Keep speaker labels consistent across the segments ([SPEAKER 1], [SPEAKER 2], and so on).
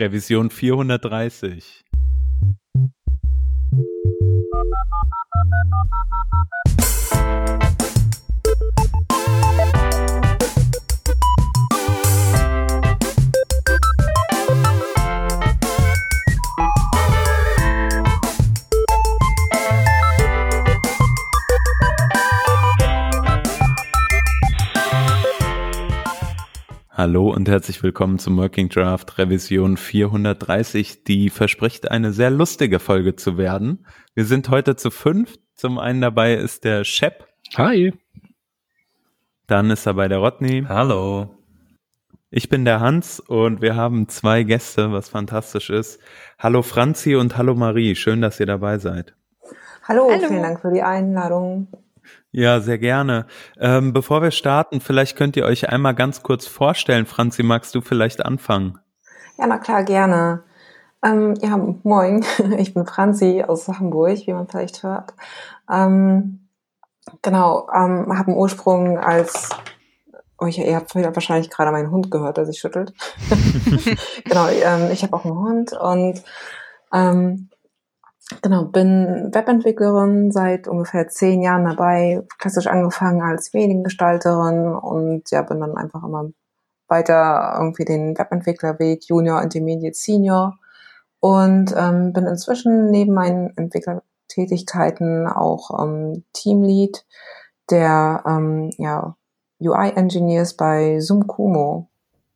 [SPEAKER 1] Revision 430. Hallo und herzlich willkommen zum Working Draft Revision 430, die verspricht eine sehr lustige Folge zu werden. Wir sind heute zu fünf. Zum einen dabei ist der Shep.
[SPEAKER 2] Hi.
[SPEAKER 1] Dann ist dabei der Rodney.
[SPEAKER 2] Hallo.
[SPEAKER 1] Ich bin der Hans und wir haben zwei Gäste, was fantastisch ist. Hallo Franzi und hallo Marie. Schön, dass ihr dabei seid.
[SPEAKER 3] Hallo, hallo. vielen Dank für die Einladung.
[SPEAKER 1] Ja, sehr gerne. Ähm, bevor wir starten, vielleicht könnt ihr euch einmal ganz kurz vorstellen. Franzi, magst du vielleicht anfangen?
[SPEAKER 3] Ja, na klar, gerne. Ähm, ja, moin, ich bin Franzi aus Hamburg, wie man vielleicht hört. Ähm, genau, ähm, habe einen Ursprung als, oh, ich, ihr habt wahrscheinlich gerade meinen Hund gehört, der sich schüttelt. genau, ähm, ich habe auch einen Hund und ähm, Genau, bin Webentwicklerin seit ungefähr zehn Jahren dabei, klassisch angefangen als Mediengestalterin und ja, bin dann einfach immer weiter irgendwie den Webentwicklerweg Junior, Intermediate, Senior und ähm, bin inzwischen neben meinen Entwicklertätigkeiten auch ähm, Teamlead der ähm, ja, UI-Engineers bei Zoom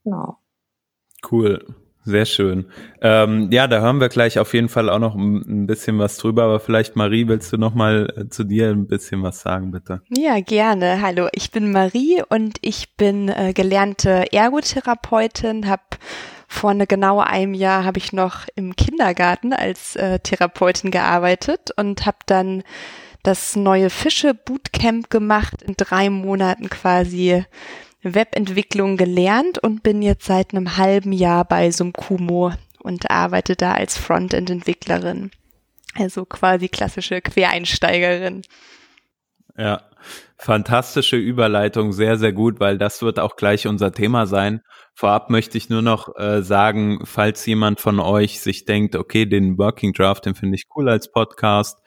[SPEAKER 3] Genau.
[SPEAKER 1] Cool. Sehr schön. Ähm, ja, da hören wir gleich auf jeden Fall auch noch ein, bisschen was drüber, aber vielleicht Marie, willst du noch mal äh, zu dir ein bisschen was sagen, bitte?
[SPEAKER 4] Ja, gerne. Hallo, ich bin Marie und ich bin äh, gelernte Ergotherapeutin, habe vor eine genau einem Jahr habe ich noch im Kindergarten als äh, Therapeutin gearbeitet und habe dann das neue Fische Bootcamp gemacht in drei Monaten quasi Webentwicklung gelernt und bin jetzt seit einem halben Jahr bei Sumkumo und arbeite da als Frontend-Entwicklerin. Also quasi klassische Quereinsteigerin.
[SPEAKER 1] Ja, fantastische Überleitung, sehr, sehr gut, weil das wird auch gleich unser Thema sein. Vorab möchte ich nur noch äh, sagen, falls jemand von euch sich denkt, okay, den Working Draft, den finde ich cool als Podcast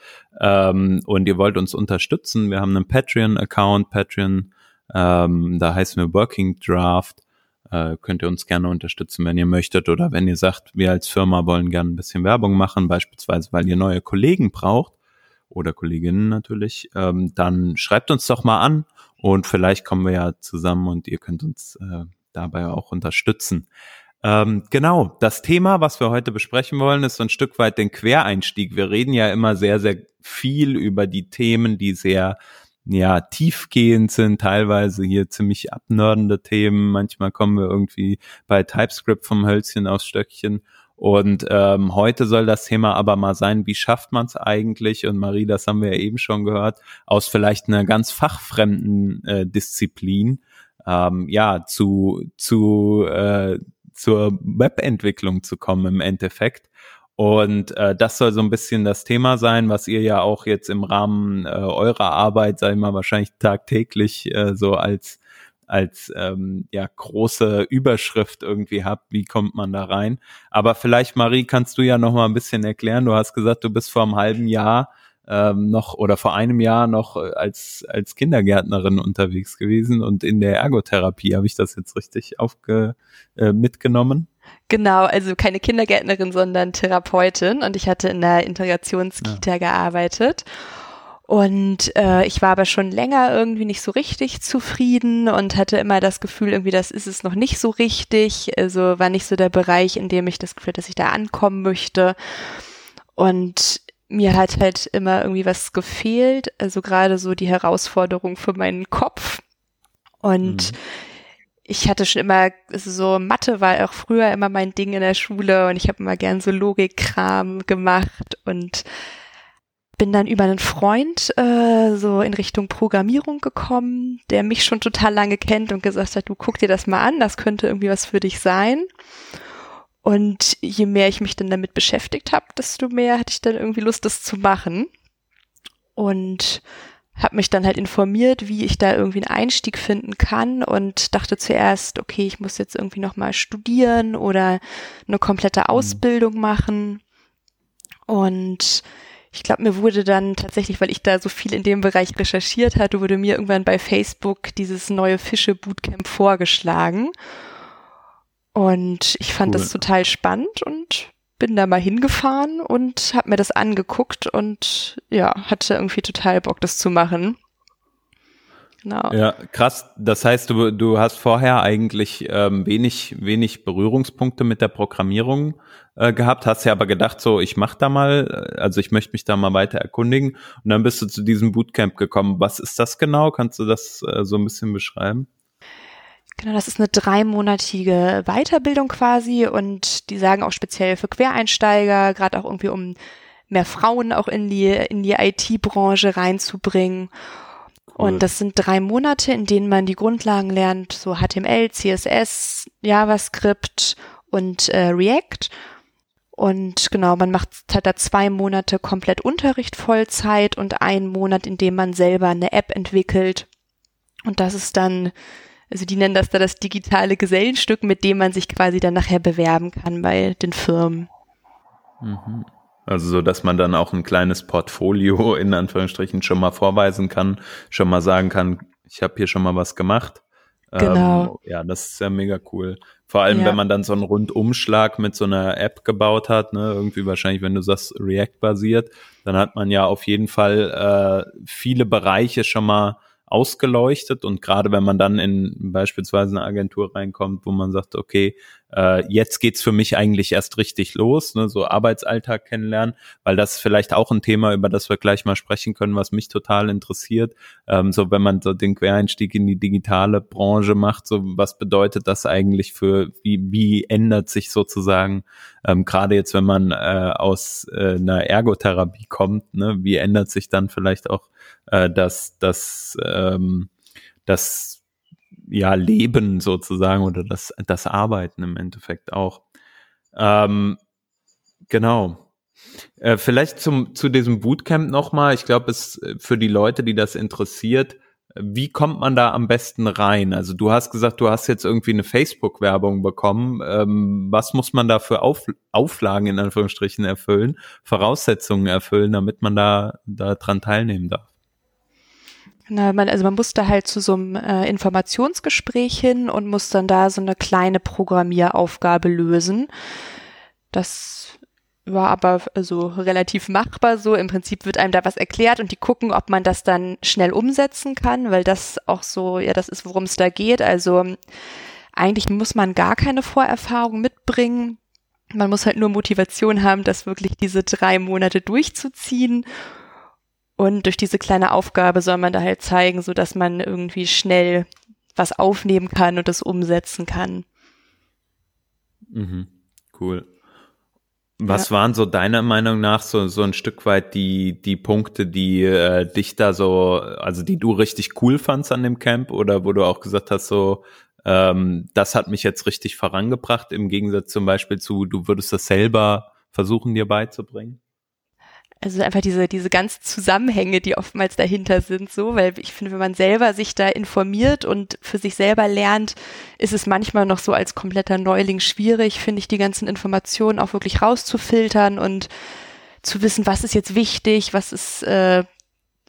[SPEAKER 1] ähm, und ihr wollt uns unterstützen, wir haben einen Patreon-Account, Patreon ähm, da heißen wir Working Draft. Äh, könnt ihr uns gerne unterstützen, wenn ihr möchtet oder wenn ihr sagt, wir als Firma wollen gerne ein bisschen Werbung machen, beispielsweise weil ihr neue Kollegen braucht oder Kolleginnen natürlich, ähm, dann schreibt uns doch mal an und vielleicht kommen wir ja zusammen und ihr könnt uns äh, dabei auch unterstützen. Ähm, genau, das Thema, was wir heute besprechen wollen, ist so ein Stück weit den Quereinstieg. Wir reden ja immer sehr, sehr viel über die Themen, die sehr ja, tiefgehend sind, teilweise hier ziemlich abnördende Themen. Manchmal kommen wir irgendwie bei TypeScript vom Hölzchen aufs Stöckchen. Und ähm, heute soll das Thema aber mal sein, wie schafft man es eigentlich? Und Marie, das haben wir ja eben schon gehört, aus vielleicht einer ganz fachfremden äh, Disziplin, ähm, ja, zu, zu äh, zur Webentwicklung zu kommen im Endeffekt. Und äh, das soll so ein bisschen das Thema sein, was ihr ja auch jetzt im Rahmen äh, eurer Arbeit, sei mal, wahrscheinlich tagtäglich äh, so als als ähm, ja große Überschrift irgendwie habt, wie kommt man da rein? Aber vielleicht Marie, kannst du ja noch mal ein bisschen erklären. Du hast gesagt, du bist vor einem halben Jahr ähm, noch oder vor einem Jahr noch äh, als als Kindergärtnerin unterwegs gewesen und in der Ergotherapie habe ich das jetzt richtig aufge äh, mitgenommen?
[SPEAKER 4] Genau, also keine Kindergärtnerin, sondern Therapeutin und ich hatte in der Integrationskita ja. gearbeitet. Und äh, ich war aber schon länger irgendwie nicht so richtig zufrieden und hatte immer das Gefühl, irgendwie, das ist es noch nicht so richtig. Also war nicht so der Bereich, in dem ich das Gefühl, dass ich da ankommen möchte. Und mir hat halt immer irgendwie was gefehlt, also gerade so die Herausforderung für meinen Kopf. Und mhm ich hatte schon immer so Mathe war auch früher immer mein Ding in der Schule und ich habe immer gern so Logikkram gemacht und bin dann über einen Freund äh, so in Richtung Programmierung gekommen, der mich schon total lange kennt und gesagt hat, du guck dir das mal an, das könnte irgendwie was für dich sein. Und je mehr ich mich dann damit beschäftigt habe, desto mehr hatte ich dann irgendwie Lust, das zu machen. Und habe mich dann halt informiert, wie ich da irgendwie einen Einstieg finden kann und dachte zuerst, okay, ich muss jetzt irgendwie noch mal studieren oder eine komplette mhm. Ausbildung machen. Und ich glaube, mir wurde dann tatsächlich, weil ich da so viel in dem Bereich recherchiert hatte, wurde mir irgendwann bei Facebook dieses neue Fische Bootcamp vorgeschlagen. Und ich fand cool. das total spannend und bin da mal hingefahren und habe mir das angeguckt und ja, hatte irgendwie total Bock, das zu machen.
[SPEAKER 1] Genau. Ja, krass. Das heißt, du, du hast vorher eigentlich ähm, wenig, wenig Berührungspunkte mit der Programmierung äh, gehabt, hast ja aber gedacht, so, ich mach da mal, äh, also ich möchte mich da mal weiter erkundigen und dann bist du zu diesem Bootcamp gekommen. Was ist das genau? Kannst du das äh, so ein bisschen beschreiben?
[SPEAKER 4] Genau, das ist eine dreimonatige Weiterbildung quasi und die sagen auch speziell für Quereinsteiger, gerade auch irgendwie um mehr Frauen auch in die, in die IT-Branche reinzubringen. Cool. Und das sind drei Monate, in denen man die Grundlagen lernt, so HTML, CSS, JavaScript und äh, React. Und genau, man macht halt da zwei Monate komplett Unterricht Vollzeit und einen Monat, in dem man selber eine App entwickelt. Und das ist dann also die nennen das da das digitale Gesellenstück, mit dem man sich quasi dann nachher bewerben kann bei den Firmen.
[SPEAKER 1] Mhm. Also so, dass man dann auch ein kleines Portfolio in Anführungsstrichen schon mal vorweisen kann, schon mal sagen kann, ich habe hier schon mal was gemacht.
[SPEAKER 4] Genau.
[SPEAKER 1] Ähm, ja, das ist ja mega cool. Vor allem, ja. wenn man dann so einen Rundumschlag mit so einer App gebaut hat, ne, irgendwie wahrscheinlich, wenn du sagst React basiert, dann hat man ja auf jeden Fall äh, viele Bereiche schon mal ausgeleuchtet. Und gerade wenn man dann in beispielsweise eine Agentur reinkommt, wo man sagt, okay, äh, jetzt geht's für mich eigentlich erst richtig los, ne, so Arbeitsalltag kennenlernen, weil das ist vielleicht auch ein Thema, über das wir gleich mal sprechen können, was mich total interessiert. Ähm, so wenn man so den Quereinstieg in die digitale Branche macht, so was bedeutet das eigentlich für, wie, wie ändert sich sozusagen, ähm, gerade jetzt, wenn man äh, aus äh, einer Ergotherapie kommt, ne, wie ändert sich dann vielleicht auch äh, das, das, ähm, das ja, Leben sozusagen oder das, das Arbeiten im Endeffekt auch. Ähm, genau. Äh, vielleicht zum, zu diesem Bootcamp nochmal. Ich glaube, es äh, für die Leute, die das interessiert, wie kommt man da am besten rein? Also du hast gesagt, du hast jetzt irgendwie eine Facebook-Werbung bekommen. Ähm, was muss man da für Auf, Auflagen in Anführungsstrichen erfüllen, Voraussetzungen erfüllen, damit man da, da dran teilnehmen darf?
[SPEAKER 4] Na, man, also man musste halt zu so einem äh, Informationsgespräch hin und muss dann da so eine kleine Programmieraufgabe lösen. Das war aber also relativ machbar so. Im Prinzip wird einem da was erklärt und die gucken, ob man das dann schnell umsetzen kann, weil das auch so, ja, das ist, worum es da geht. Also eigentlich muss man gar keine Vorerfahrung mitbringen. Man muss halt nur Motivation haben, das wirklich diese drei Monate durchzuziehen und durch diese kleine Aufgabe soll man da halt zeigen, so dass man irgendwie schnell was aufnehmen kann und das umsetzen kann.
[SPEAKER 1] Mhm. Cool. Was ja. waren so deiner Meinung nach so, so ein Stück weit die, die Punkte, die äh, dich da so, also die du richtig cool fandst an dem Camp oder wo du auch gesagt hast, so, ähm, das hat mich jetzt richtig vorangebracht, im Gegensatz zum Beispiel zu, du würdest das selber versuchen, dir beizubringen?
[SPEAKER 4] Also einfach diese, diese ganzen Zusammenhänge, die oftmals dahinter sind, so, weil ich finde, wenn man selber sich da informiert und für sich selber lernt, ist es manchmal noch so als kompletter Neuling schwierig, finde ich, die ganzen Informationen auch wirklich rauszufiltern und zu wissen, was ist jetzt wichtig, was ist, äh,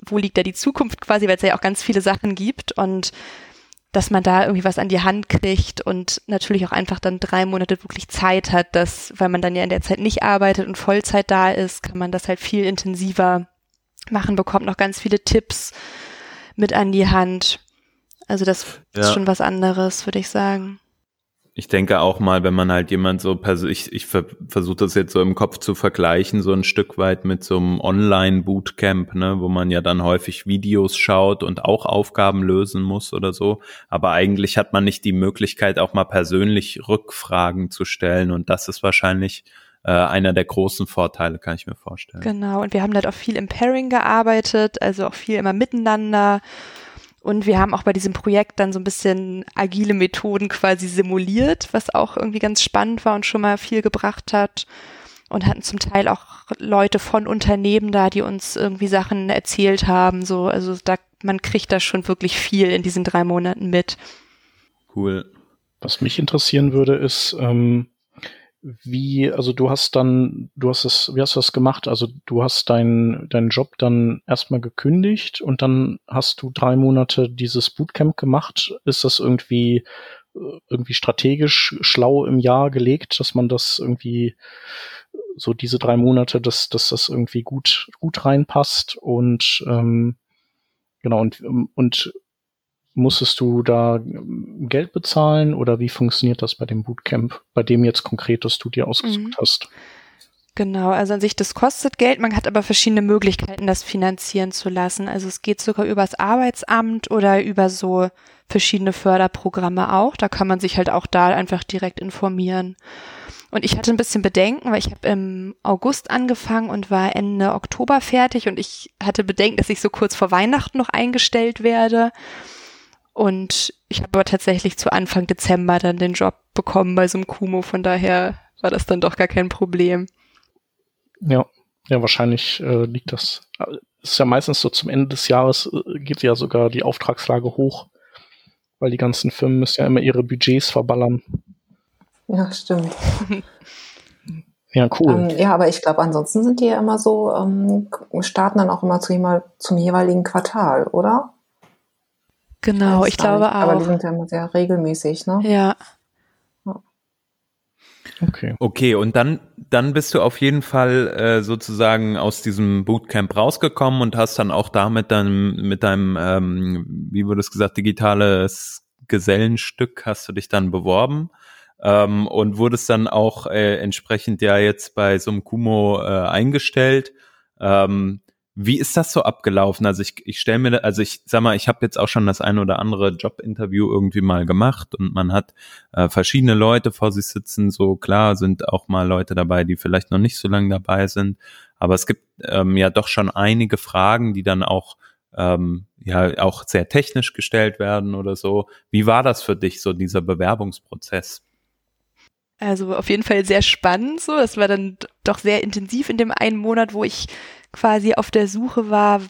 [SPEAKER 4] wo liegt da die Zukunft quasi, weil es ja auch ganz viele Sachen gibt. Und dass man da irgendwie was an die Hand kriegt und natürlich auch einfach dann drei Monate wirklich Zeit hat, dass, weil man dann ja in der Zeit nicht arbeitet und Vollzeit da ist, kann man das halt viel intensiver machen, bekommt noch ganz viele Tipps mit an die Hand. Also das ja. ist schon was anderes, würde ich sagen.
[SPEAKER 1] Ich denke auch mal, wenn man halt jemand so ich, ich versuche das jetzt so im Kopf zu vergleichen, so ein Stück weit mit so einem Online-Bootcamp, ne, wo man ja dann häufig Videos schaut und auch Aufgaben lösen muss oder so. Aber eigentlich hat man nicht die Möglichkeit, auch mal persönlich Rückfragen zu stellen. Und das ist wahrscheinlich äh, einer der großen Vorteile, kann ich mir vorstellen.
[SPEAKER 4] Genau. Und wir haben halt auch viel im Pairing gearbeitet, also auch viel immer miteinander und wir haben auch bei diesem Projekt dann so ein bisschen agile Methoden quasi simuliert, was auch irgendwie ganz spannend war und schon mal viel gebracht hat. und hatten zum Teil auch Leute von Unternehmen da, die uns irgendwie Sachen erzählt haben. So, also da, man kriegt da schon wirklich viel in diesen drei Monaten mit.
[SPEAKER 1] Cool.
[SPEAKER 2] Was mich interessieren würde, ist, ähm, wie, also du hast dann, du hast es, wie hast du das gemacht? Also du hast deinen deinen Job dann erstmal gekündigt und dann hast du drei Monate dieses Bootcamp gemacht. Ist das irgendwie äh, irgendwie strategisch schlau im Jahr gelegt, dass man das irgendwie so diese drei Monate, dass, dass das irgendwie gut, gut reinpasst und ähm, genau und, und musstest du da Geld bezahlen oder wie funktioniert das bei dem Bootcamp, bei dem jetzt konkret das du dir ausgesucht mhm. hast?
[SPEAKER 4] Genau, also an sich, das kostet Geld, man hat aber verschiedene Möglichkeiten, das finanzieren zu lassen. Also es geht sogar übers Arbeitsamt oder über so verschiedene Förderprogramme auch. Da kann man sich halt auch da einfach direkt informieren. Und ich hatte ein bisschen Bedenken, weil ich habe im August angefangen und war Ende Oktober fertig und ich hatte Bedenken, dass ich so kurz vor Weihnachten noch eingestellt werde. Und ich habe aber tatsächlich zu Anfang Dezember dann den Job bekommen bei so einem Kumo, von daher war das dann doch gar kein Problem.
[SPEAKER 2] Ja, ja, wahrscheinlich äh, liegt das. Ist ja meistens so zum Ende des Jahres äh, geht ja sogar die Auftragslage hoch, weil die ganzen Firmen müssen ja immer ihre Budgets verballern.
[SPEAKER 3] Ja, stimmt.
[SPEAKER 2] ja, cool.
[SPEAKER 3] Ähm, ja, aber ich glaube, ansonsten sind die ja immer so, ähm, starten dann auch immer zu, zum jeweiligen Quartal, oder?
[SPEAKER 4] Genau, ich glaube auch. Aber
[SPEAKER 3] die sind ja immer sehr regelmäßig, ne?
[SPEAKER 4] Ja.
[SPEAKER 1] Okay. Okay, und dann, dann bist du auf jeden Fall äh, sozusagen aus diesem Bootcamp rausgekommen und hast dann auch damit dann mit deinem, ähm, wie wurde es gesagt, digitales Gesellenstück hast du dich dann beworben ähm, und wurdest dann auch äh, entsprechend ja jetzt bei so einem Kumo äh, eingestellt. Ähm, wie ist das so abgelaufen? Also ich, ich stelle mir, also ich sag mal, ich habe jetzt auch schon das ein oder andere Jobinterview irgendwie mal gemacht und man hat äh, verschiedene Leute vor sich sitzen. So klar sind auch mal Leute dabei, die vielleicht noch nicht so lange dabei sind, aber es gibt ähm, ja doch schon einige Fragen, die dann auch ähm, ja auch sehr technisch gestellt werden oder so. Wie war das für dich so dieser Bewerbungsprozess?
[SPEAKER 4] Also auf jeden Fall sehr spannend so. Das war dann doch sehr intensiv in dem einen Monat, wo ich quasi auf der Suche war,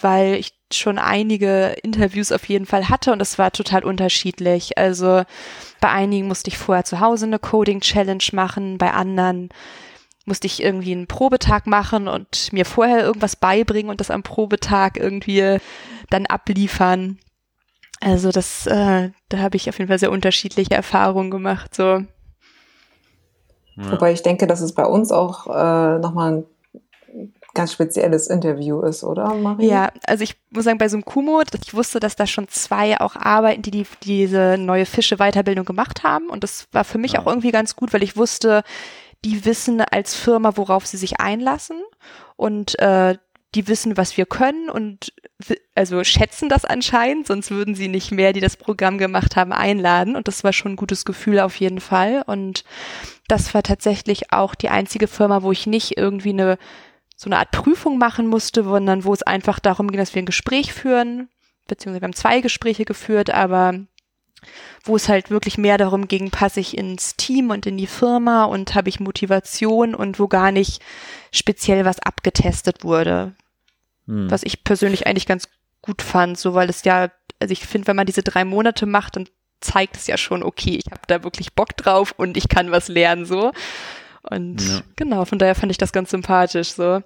[SPEAKER 4] weil ich schon einige Interviews auf jeden Fall hatte und es war total unterschiedlich. Also bei einigen musste ich vorher zu Hause eine Coding Challenge machen, bei anderen musste ich irgendwie einen Probetag machen und mir vorher irgendwas beibringen und das am Probetag irgendwie dann abliefern. Also das, äh, da habe ich auf jeden Fall sehr unterschiedliche Erfahrungen gemacht. So.
[SPEAKER 3] Ja. Wobei ich denke, dass es bei uns auch äh, nochmal ein ganz spezielles Interview ist, oder Marie?
[SPEAKER 4] Ja, also ich muss sagen, bei so einem Kumo, ich wusste, dass da schon zwei auch arbeiten, die, die diese neue Fische-Weiterbildung gemacht haben. Und das war für mich ja. auch irgendwie ganz gut, weil ich wusste, die wissen als Firma, worauf sie sich einlassen. Und äh, die wissen, was wir können und also schätzen das anscheinend, sonst würden sie nicht mehr, die das Programm gemacht haben, einladen. Und das war schon ein gutes Gefühl auf jeden Fall. Und das war tatsächlich auch die einzige Firma, wo ich nicht irgendwie eine so eine Art Prüfung machen musste, sondern wo es einfach darum ging, dass wir ein Gespräch führen, beziehungsweise wir haben zwei Gespräche geführt, aber wo es halt wirklich mehr darum ging, passe ich ins Team und in die Firma und habe ich Motivation und wo gar nicht speziell was abgetestet wurde. Hm. Was ich persönlich eigentlich ganz gut fand, so weil es ja, also ich finde, wenn man diese drei Monate macht, dann zeigt es ja schon, okay, ich habe da wirklich Bock drauf und ich kann was lernen, so. Und ja. genau, von daher fand ich das ganz sympathisch, so.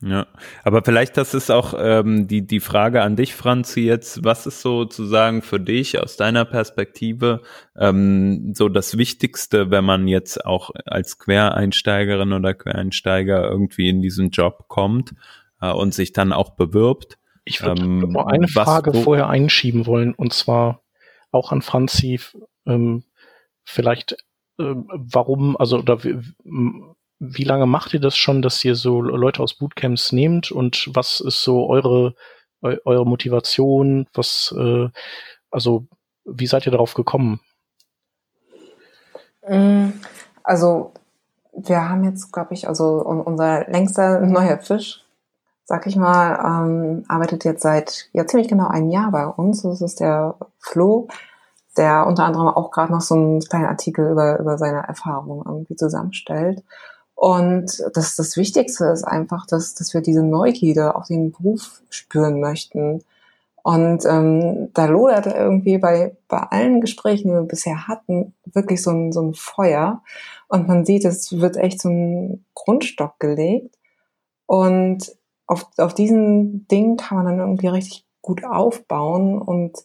[SPEAKER 1] Ja, aber vielleicht das ist auch ähm, die die Frage an dich, Franzi, jetzt, was ist sozusagen für dich aus deiner Perspektive ähm, so das Wichtigste, wenn man jetzt auch als Quereinsteigerin oder Quereinsteiger irgendwie in diesen Job kommt äh, und sich dann auch bewirbt?
[SPEAKER 2] Ich würde ähm, eine Frage was, vorher einschieben wollen und zwar auch an Franzi, ähm, vielleicht warum, also oder wie lange macht ihr das schon, dass ihr so Leute aus Bootcamps nehmt und was ist so eure eu eure Motivation? Was äh, also wie seid ihr darauf gekommen?
[SPEAKER 3] Mm, also wir haben jetzt, glaube ich, also unser längster neuer Fisch, sag ich mal, ähm, arbeitet jetzt seit ja ziemlich genau einem Jahr bei uns. Das ist der Flo der unter anderem auch gerade noch so einen kleinen Artikel über, über seine Erfahrungen irgendwie zusammenstellt. Und das, das Wichtigste ist einfach, dass, dass wir diese Neugierde auf den Beruf spüren möchten. Und ähm, da lodert irgendwie bei, bei allen Gesprächen, die wir bisher hatten, wirklich so ein, so ein Feuer. Und man sieht, es wird echt so ein Grundstock gelegt. Und auf, auf diesen Ding kann man dann irgendwie richtig gut aufbauen. Und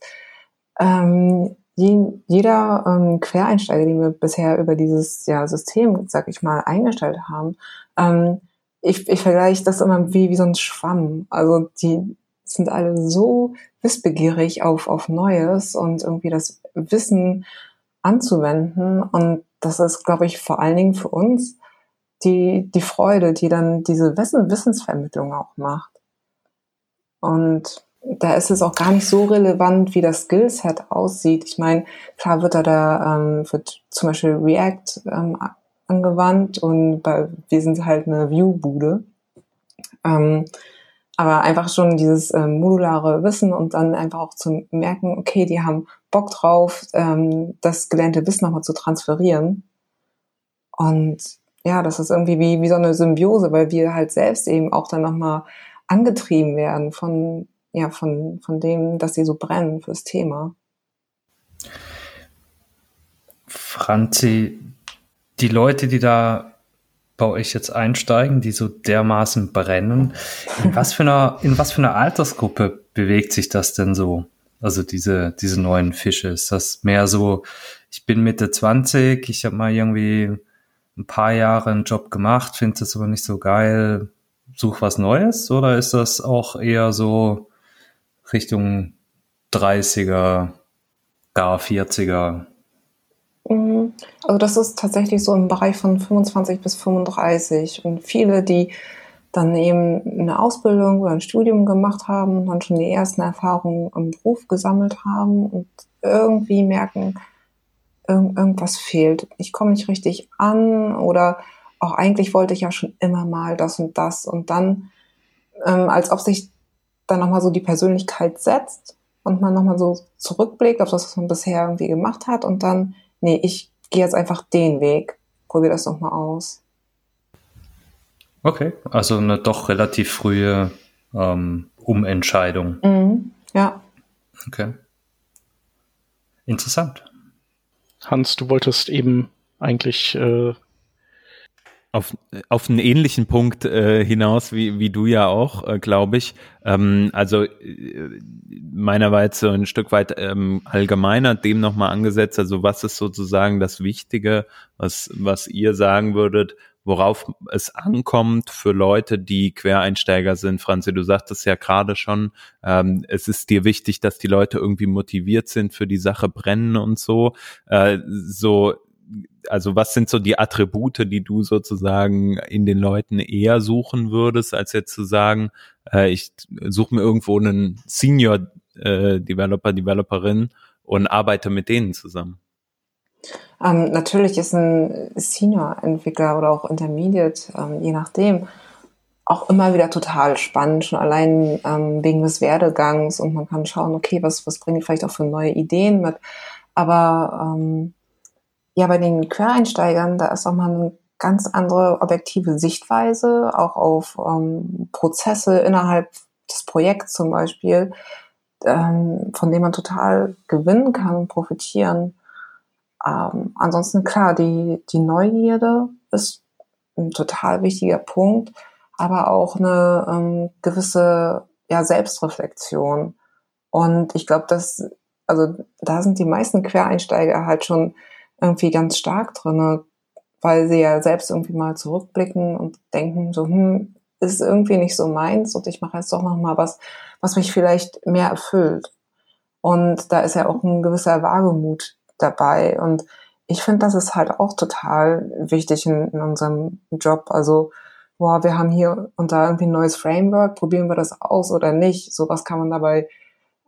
[SPEAKER 3] ähm, jeder ähm, Quereinsteiger, den wir bisher über dieses ja, System, sag ich mal, eingestellt haben, ähm, ich, ich vergleiche das immer wie, wie so ein Schwamm. Also die sind alle so wissbegierig auf, auf Neues und irgendwie das Wissen anzuwenden. Und das ist, glaube ich, vor allen Dingen für uns die, die Freude, die dann diese Wissen, Wissensvermittlung auch macht. Und da ist es auch gar nicht so relevant, wie das Skillset aussieht. Ich meine, klar wird da da ähm, wird zum Beispiel React ähm, angewandt und bei, wir sind halt eine View-Bude. Ähm, aber einfach schon dieses ähm, modulare Wissen und dann einfach auch zu merken, okay, die haben Bock drauf, ähm, das gelernte Wissen nochmal zu transferieren. Und ja, das ist irgendwie wie, wie so eine Symbiose, weil wir halt selbst eben auch dann nochmal angetrieben werden von ja, von, von dem, dass sie so brennen fürs Thema.
[SPEAKER 5] Franzi, die Leute, die da bei euch jetzt einsteigen, die so dermaßen brennen, in was für einer, in was für einer Altersgruppe bewegt sich das denn so? Also diese, diese neuen Fische. Ist das mehr so, ich bin Mitte 20, ich habe mal irgendwie ein paar Jahre einen Job gemacht, finde das aber nicht so geil, such was Neues? Oder ist das auch eher so, Richtung 30er, gar 40er?
[SPEAKER 3] Mhm. Also das ist tatsächlich so im Bereich von 25 bis 35 und viele, die dann eben eine Ausbildung oder ein Studium gemacht haben und dann schon die ersten Erfahrungen im Beruf gesammelt haben und irgendwie merken, irgend, irgendwas fehlt. Ich komme nicht richtig an oder auch eigentlich wollte ich ja schon immer mal das und das und dann, ähm, als ob sich dann nochmal so die Persönlichkeit setzt und man nochmal so zurückblickt auf das, was man bisher irgendwie gemacht hat und dann, nee, ich gehe jetzt einfach den Weg, probiere das nochmal aus.
[SPEAKER 5] Okay, also eine doch relativ frühe ähm, Umentscheidung.
[SPEAKER 3] Mhm, ja.
[SPEAKER 5] Okay. Interessant.
[SPEAKER 2] Hans, du wolltest eben eigentlich äh,
[SPEAKER 1] auf, auf einen ähnlichen Punkt äh, hinaus, wie, wie du ja auch, äh, glaube ich. Ähm, also äh, meiner war jetzt so ein Stück weit ähm, allgemeiner dem nochmal angesetzt. Also was ist sozusagen das Wichtige, was, was ihr sagen würdet, worauf es ankommt für Leute, die Quereinsteiger sind. Franzi, du sagtest ja gerade schon, ähm, es ist dir wichtig, dass die Leute irgendwie motiviert sind für die Sache brennen und so. Äh, so also was sind so die Attribute, die du sozusagen in den Leuten eher suchen würdest, als jetzt zu sagen, äh, ich suche mir irgendwo einen Senior äh, Developer, Developerin und arbeite mit denen zusammen?
[SPEAKER 3] Ähm, natürlich ist ein Senior-Entwickler oder auch Intermediate, ähm, je nachdem, auch immer wieder total spannend, schon allein ähm, wegen des Werdegangs und man kann schauen, okay, was, was bringen die vielleicht auch für neue Ideen mit. Aber ähm, ja, bei den Quereinsteigern, da ist auch mal eine ganz andere objektive Sichtweise, auch auf ähm, Prozesse innerhalb des Projekts zum Beispiel, ähm, von dem man total gewinnen kann und profitieren. Ähm, ansonsten klar, die, die Neugierde ist ein total wichtiger Punkt, aber auch eine ähm, gewisse ja, Selbstreflexion. Und ich glaube, dass, also da sind die meisten Quereinsteiger halt schon irgendwie ganz stark drinne, weil sie ja selbst irgendwie mal zurückblicken und denken so, hm, ist irgendwie nicht so meins und ich mache jetzt doch noch mal was, was mich vielleicht mehr erfüllt. Und da ist ja auch ein gewisser Wagemut dabei. Und ich finde, das ist halt auch total wichtig in, in unserem Job. Also, boah, wir haben hier und da irgendwie ein neues Framework, probieren wir das aus oder nicht? So was kann man dabei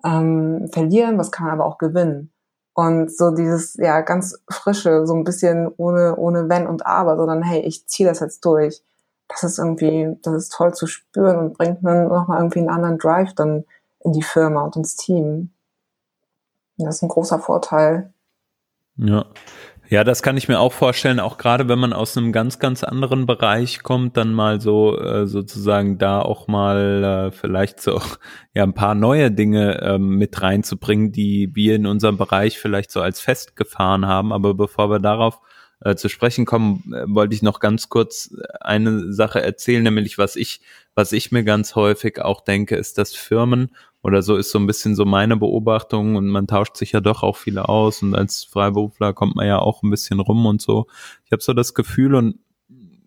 [SPEAKER 3] ähm, verlieren, was kann man aber auch gewinnen. Und so dieses, ja, ganz frische, so ein bisschen ohne, ohne Wenn und Aber, sondern hey, ich ziehe das jetzt durch. Das ist irgendwie, das ist toll zu spüren und bringt mir nochmal irgendwie einen anderen Drive dann in die Firma und ins Team. Das ist ein großer Vorteil.
[SPEAKER 1] Ja. Ja, das kann ich mir auch vorstellen, auch gerade wenn man aus einem ganz, ganz anderen Bereich kommt, dann mal so äh, sozusagen da auch mal äh, vielleicht so ja ein paar neue Dinge ähm, mit reinzubringen, die wir in unserem Bereich vielleicht so als festgefahren haben. Aber bevor wir darauf äh, zu sprechen kommen, äh, wollte ich noch ganz kurz eine Sache erzählen, nämlich was ich, was ich mir ganz häufig auch denke, ist, dass Firmen oder so ist so ein bisschen so meine Beobachtung und man tauscht sich ja doch auch viele aus und als Freiberufler kommt man ja auch ein bisschen rum und so. Ich habe so das Gefühl und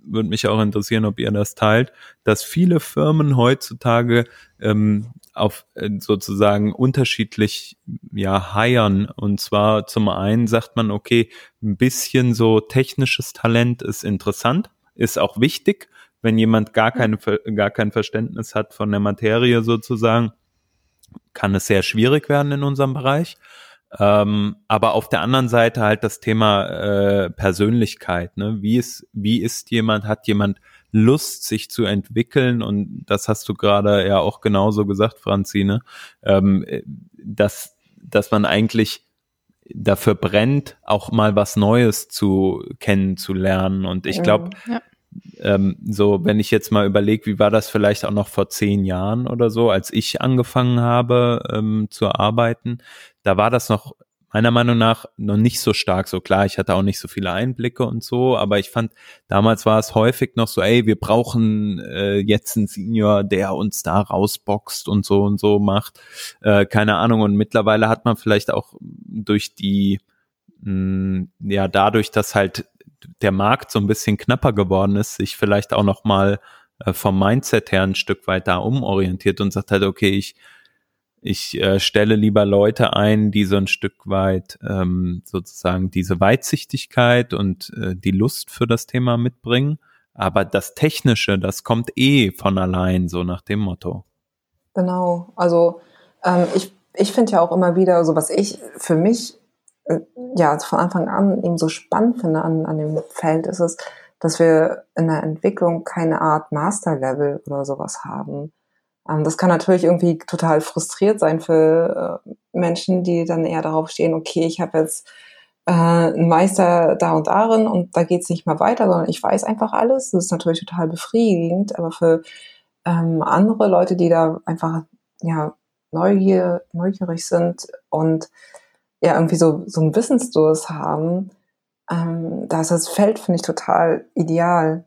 [SPEAKER 1] würde mich auch interessieren, ob ihr das teilt, dass viele Firmen heutzutage ähm, auf äh, sozusagen unterschiedlich ja hiren. Und zwar zum einen sagt man okay ein bisschen so technisches Talent ist interessant ist auch wichtig. Wenn jemand gar keine gar kein Verständnis hat von der Materie sozusagen kann es sehr schwierig werden in unserem Bereich. Ähm, aber auf der anderen Seite halt das Thema äh, Persönlichkeit. Ne? Wie ist, wie ist jemand, hat jemand Lust, sich zu entwickeln? Und das hast du gerade ja auch genauso gesagt, Franzine, ähm, dass, dass man eigentlich dafür brennt, auch mal was Neues zu kennenzulernen. Und ich glaube, ja ähm, so, wenn ich jetzt mal überlege, wie war das vielleicht auch noch vor zehn Jahren oder so, als ich angefangen habe ähm, zu arbeiten, da war das noch meiner Meinung nach noch nicht so stark so klar. Ich hatte auch nicht so viele Einblicke und so, aber ich fand, damals war es häufig noch so, ey, wir brauchen äh, jetzt einen Senior, der uns da rausboxt und so und so macht. Äh, keine Ahnung. Und mittlerweile hat man vielleicht auch durch die, mm, ja, dadurch, dass halt der Markt so ein bisschen knapper geworden ist, sich vielleicht auch noch mal äh, vom Mindset her ein Stück weit da umorientiert und sagt halt, okay, ich ich äh, stelle lieber Leute ein, die so ein Stück weit ähm, sozusagen diese Weitsichtigkeit und äh, die Lust für das Thema mitbringen. Aber das Technische, das kommt eh von allein, so nach dem Motto.
[SPEAKER 3] Genau. Also ähm, ich, ich finde ja auch immer wieder, so was ich für mich ja, von Anfang an eben so spannend finde an, an dem Feld, ist es, dass wir in der Entwicklung keine Art Master-Level oder sowas haben. Ähm, das kann natürlich irgendwie total frustriert sein für äh, Menschen, die dann eher darauf stehen, okay, ich habe jetzt äh, einen Meister da und darin und da geht's nicht mehr weiter, sondern ich weiß einfach alles. Das ist natürlich total befriedigend, aber für ähm, andere Leute, die da einfach ja neugier, neugierig sind und ja irgendwie so, so einen Wissensdurst haben, ähm, da ist das Feld, finde ich, total ideal.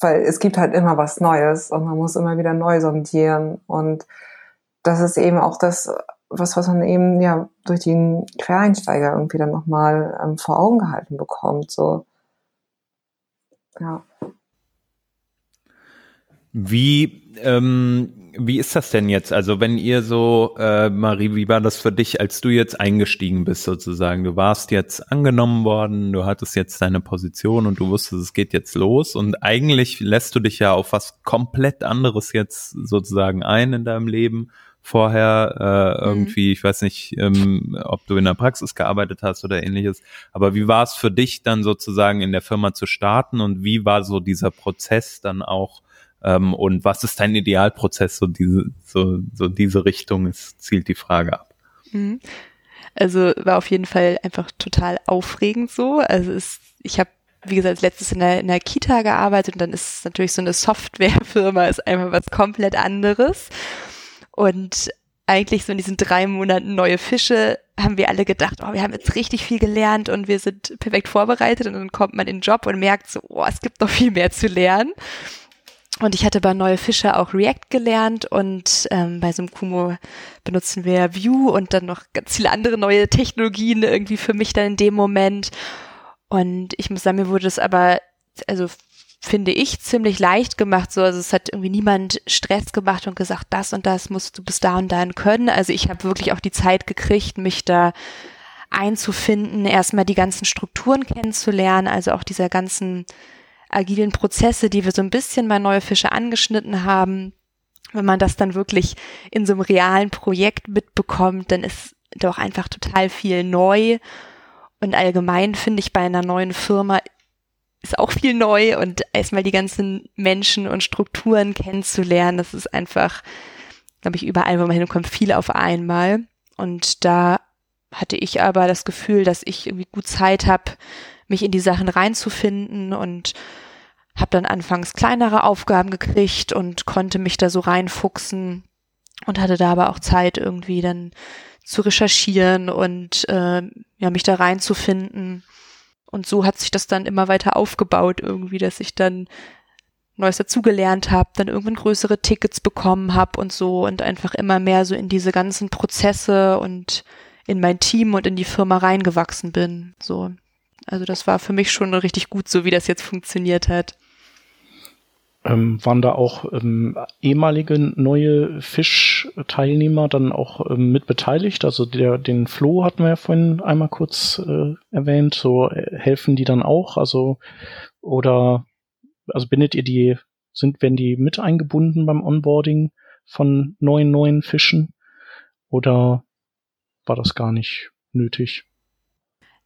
[SPEAKER 3] Weil es gibt halt immer was Neues und man muss immer wieder neu sondieren. Und das ist eben auch das, was, was man eben ja durch den Quereinsteiger irgendwie dann nochmal ähm, vor Augen gehalten bekommt. So. Ja.
[SPEAKER 1] Wie ähm, wie ist das denn jetzt? Also wenn ihr so, äh, Marie, wie war das für dich, als du jetzt eingestiegen bist sozusagen? Du warst jetzt angenommen worden, du hattest jetzt deine Position und du wusstest, es geht jetzt los und eigentlich lässt du dich ja auf was komplett anderes jetzt sozusagen ein in deinem Leben. Vorher äh, mhm. irgendwie, ich weiß nicht, ähm, ob du in der Praxis gearbeitet hast oder ähnliches, aber wie war es für dich dann sozusagen in der Firma zu starten und wie war so dieser Prozess dann auch ähm, und was ist dein Idealprozess? So diese, so, so diese Richtung ist, zielt die Frage ab. Mhm.
[SPEAKER 4] Also war auf jeden Fall einfach total aufregend so. Also es, ich habe wie gesagt, letztes in der, in der Kita gearbeitet und dann ist natürlich so eine Softwarefirma ist einfach was komplett anderes. Und eigentlich so in diesen drei Monaten neue Fische haben wir alle gedacht, oh, wir haben jetzt richtig viel gelernt und wir sind perfekt vorbereitet und dann kommt man in den Job und merkt so, oh, es gibt noch viel mehr zu lernen. Und ich hatte bei Neue Fische auch React gelernt und ähm, bei Sumkumo benutzen wir Vue und dann noch ganz viele andere neue Technologien irgendwie für mich dann in dem Moment. Und ich muss sagen, mir wurde es aber, also finde ich, ziemlich leicht gemacht. So, also es hat irgendwie niemand Stress gemacht und gesagt, das und das musst du bis da und dahin können. Also ich habe wirklich auch die Zeit gekriegt, mich da einzufinden, erstmal die ganzen Strukturen kennenzulernen, also auch dieser ganzen agilen Prozesse, die wir so ein bisschen bei Neue Fische angeschnitten haben, wenn man das dann wirklich in so einem realen Projekt mitbekommt, dann ist doch einfach total viel neu. Und allgemein finde ich bei einer neuen Firma ist auch viel neu und erstmal die ganzen Menschen und Strukturen kennenzulernen, das ist einfach, glaube ich, überall, wo man hinkommt, viel auf einmal. Und da hatte ich aber das Gefühl, dass ich irgendwie gut Zeit habe, mich in die Sachen reinzufinden und habe dann anfangs kleinere Aufgaben gekriegt und konnte mich da so reinfuchsen und hatte da aber auch Zeit irgendwie dann zu recherchieren und äh, ja mich da reinzufinden und so hat sich das dann immer weiter aufgebaut irgendwie, dass ich dann Neues dazugelernt habe, dann irgendwann größere Tickets bekommen habe und so und einfach immer mehr so in diese ganzen Prozesse und in mein Team und in die Firma reingewachsen bin. So. Also das war für mich schon richtig gut, so wie das jetzt funktioniert hat.
[SPEAKER 2] Ähm, waren da auch ähm, ehemalige neue Fischteilnehmer dann auch ähm, mit beteiligt? Also der, den Flo hatten wir ja vorhin einmal kurz äh, erwähnt. So äh, helfen die dann auch? Also oder also bindet ihr die, sind, werden die mit eingebunden beim Onboarding von neuen neuen Fischen? Oder war das gar nicht nötig?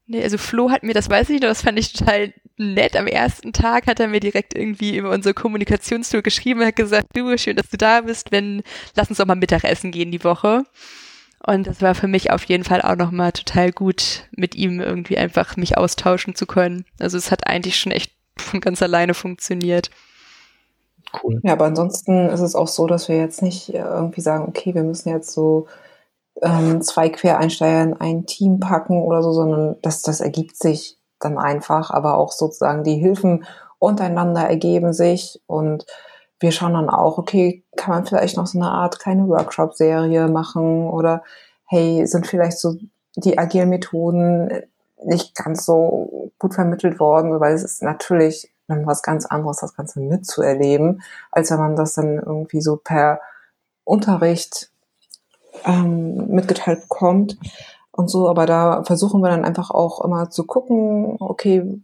[SPEAKER 4] Nee, also Flo hat mir, das weiß ich noch, das fand ich total nett. Am ersten Tag hat er mir direkt irgendwie über unser Kommunikationstool geschrieben, hat gesagt, du, schön, dass du da bist, wenn, lass uns doch mal Mittagessen gehen die Woche. Und das war für mich auf jeden Fall auch nochmal total gut, mit ihm irgendwie einfach mich austauschen zu können. Also es hat eigentlich schon echt von ganz alleine funktioniert.
[SPEAKER 3] Cool. Ja, aber ansonsten ist es auch so, dass wir jetzt nicht irgendwie sagen, okay, wir müssen jetzt so ähm, zwei Quereinsteiger in ein Team packen oder so, sondern das, das ergibt sich dann einfach, aber auch sozusagen die Hilfen untereinander ergeben sich und wir schauen dann auch, okay, kann man vielleicht noch so eine Art kleine Workshop-Serie machen oder hey, sind vielleicht so die agilen Methoden nicht ganz so gut vermittelt worden, weil es ist natürlich was ganz anderes, das Ganze mitzuerleben, als wenn man das dann irgendwie so per Unterricht ähm, mitgeteilt bekommt und so. Aber da versuchen wir dann einfach auch immer zu gucken, okay,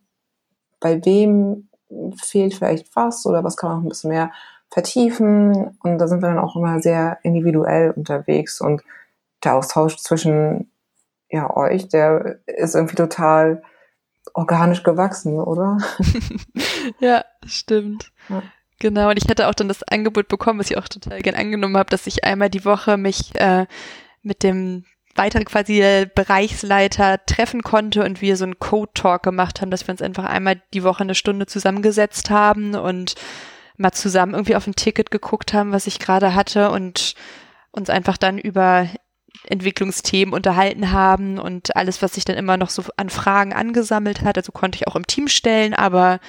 [SPEAKER 3] bei wem fehlt vielleicht was oder was kann man noch ein bisschen mehr vertiefen. Und da sind wir dann auch immer sehr individuell unterwegs und der Austausch zwischen ja, euch, der ist irgendwie total organisch gewachsen, oder?
[SPEAKER 4] ja, stimmt. Ja. Genau, und ich hatte auch dann das Angebot bekommen, was ich auch total gern angenommen habe, dass ich einmal die Woche mich äh, mit dem weiteren quasi Bereichsleiter treffen konnte und wir so einen Code-Talk gemacht haben, dass wir uns einfach einmal die Woche eine Stunde zusammengesetzt haben und mal zusammen irgendwie auf ein Ticket geguckt haben, was ich gerade hatte und uns einfach dann über Entwicklungsthemen unterhalten haben und alles, was sich dann immer noch so an Fragen angesammelt hat. Also konnte ich auch im Team stellen, aber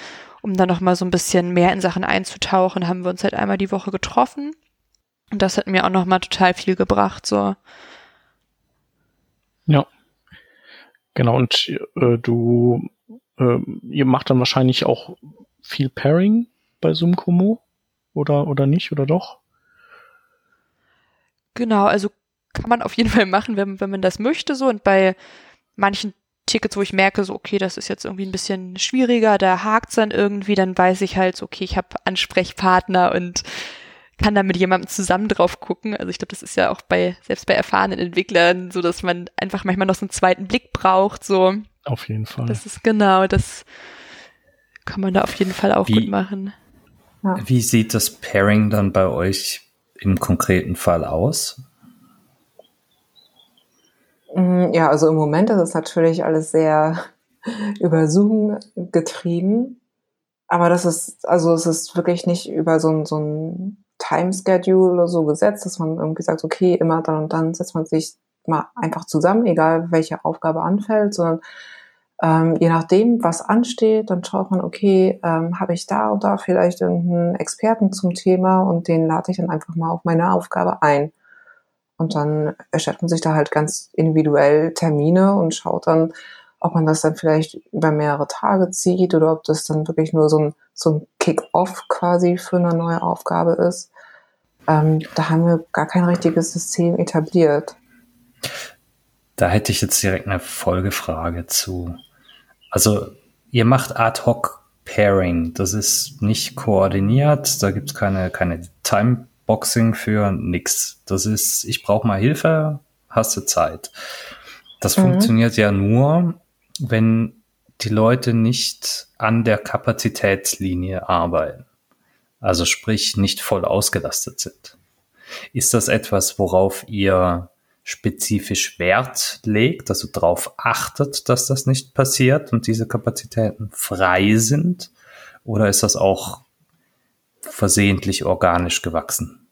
[SPEAKER 4] um dann noch mal so ein bisschen mehr in Sachen einzutauchen, haben wir uns halt einmal die Woche getroffen. Und das hat mir auch noch mal total viel gebracht, so.
[SPEAKER 2] Ja. Genau, und äh, du, äh, ihr macht dann wahrscheinlich auch viel Pairing bei Zoom-Komo oder, oder nicht, oder doch?
[SPEAKER 4] Genau, also kann man auf jeden Fall machen, wenn, wenn man das möchte, so. Und bei manchen Tickets, wo ich merke, so, okay, das ist jetzt irgendwie ein bisschen schwieriger, da hakt's dann irgendwie, dann weiß ich halt, so, okay, ich habe Ansprechpartner und kann da mit jemandem zusammen drauf gucken. Also ich glaube, das ist ja auch bei, selbst bei erfahrenen Entwicklern so, dass man einfach manchmal noch so einen zweiten Blick braucht, so.
[SPEAKER 2] Auf jeden Fall.
[SPEAKER 4] Das ist genau, das kann man da auf jeden Fall auch wie, gut machen.
[SPEAKER 5] Ja. Wie sieht das Pairing dann bei euch im konkreten Fall aus?
[SPEAKER 3] Mm, ja, also im Moment ist es natürlich alles sehr über Zoom getrieben. Aber das ist, also es ist wirklich nicht über so ein, so ein Time-Schedule oder so gesetzt, dass man irgendwie sagt, okay, immer dann und dann setzt man sich mal einfach zusammen, egal welche Aufgabe anfällt, sondern ähm, je nachdem, was ansteht, dann schaut man, okay, ähm, habe ich da und da vielleicht irgendeinen Experten zum Thema und den lade ich dann einfach mal auf meine Aufgabe ein. Und dann erstellt man sich da halt ganz individuell Termine und schaut dann, ob man das dann vielleicht über mehrere Tage zieht oder ob das dann wirklich nur so ein, so ein Kick-off quasi für eine neue Aufgabe ist. Ähm, da haben wir gar kein richtiges System etabliert.
[SPEAKER 5] Da hätte ich jetzt direkt eine Folgefrage zu. Also ihr macht ad hoc Pairing. Das ist nicht koordiniert. Da gibt es keine, keine Time Boxing für nix. Das ist, ich brauche mal Hilfe, hast du Zeit. Das mhm. funktioniert ja nur, wenn die Leute nicht an der Kapazitätslinie arbeiten. Also sprich nicht voll ausgelastet sind. Ist das etwas, worauf ihr spezifisch Wert legt, also darauf achtet, dass das nicht passiert und diese Kapazitäten frei sind? Oder ist das auch versehentlich organisch gewachsen?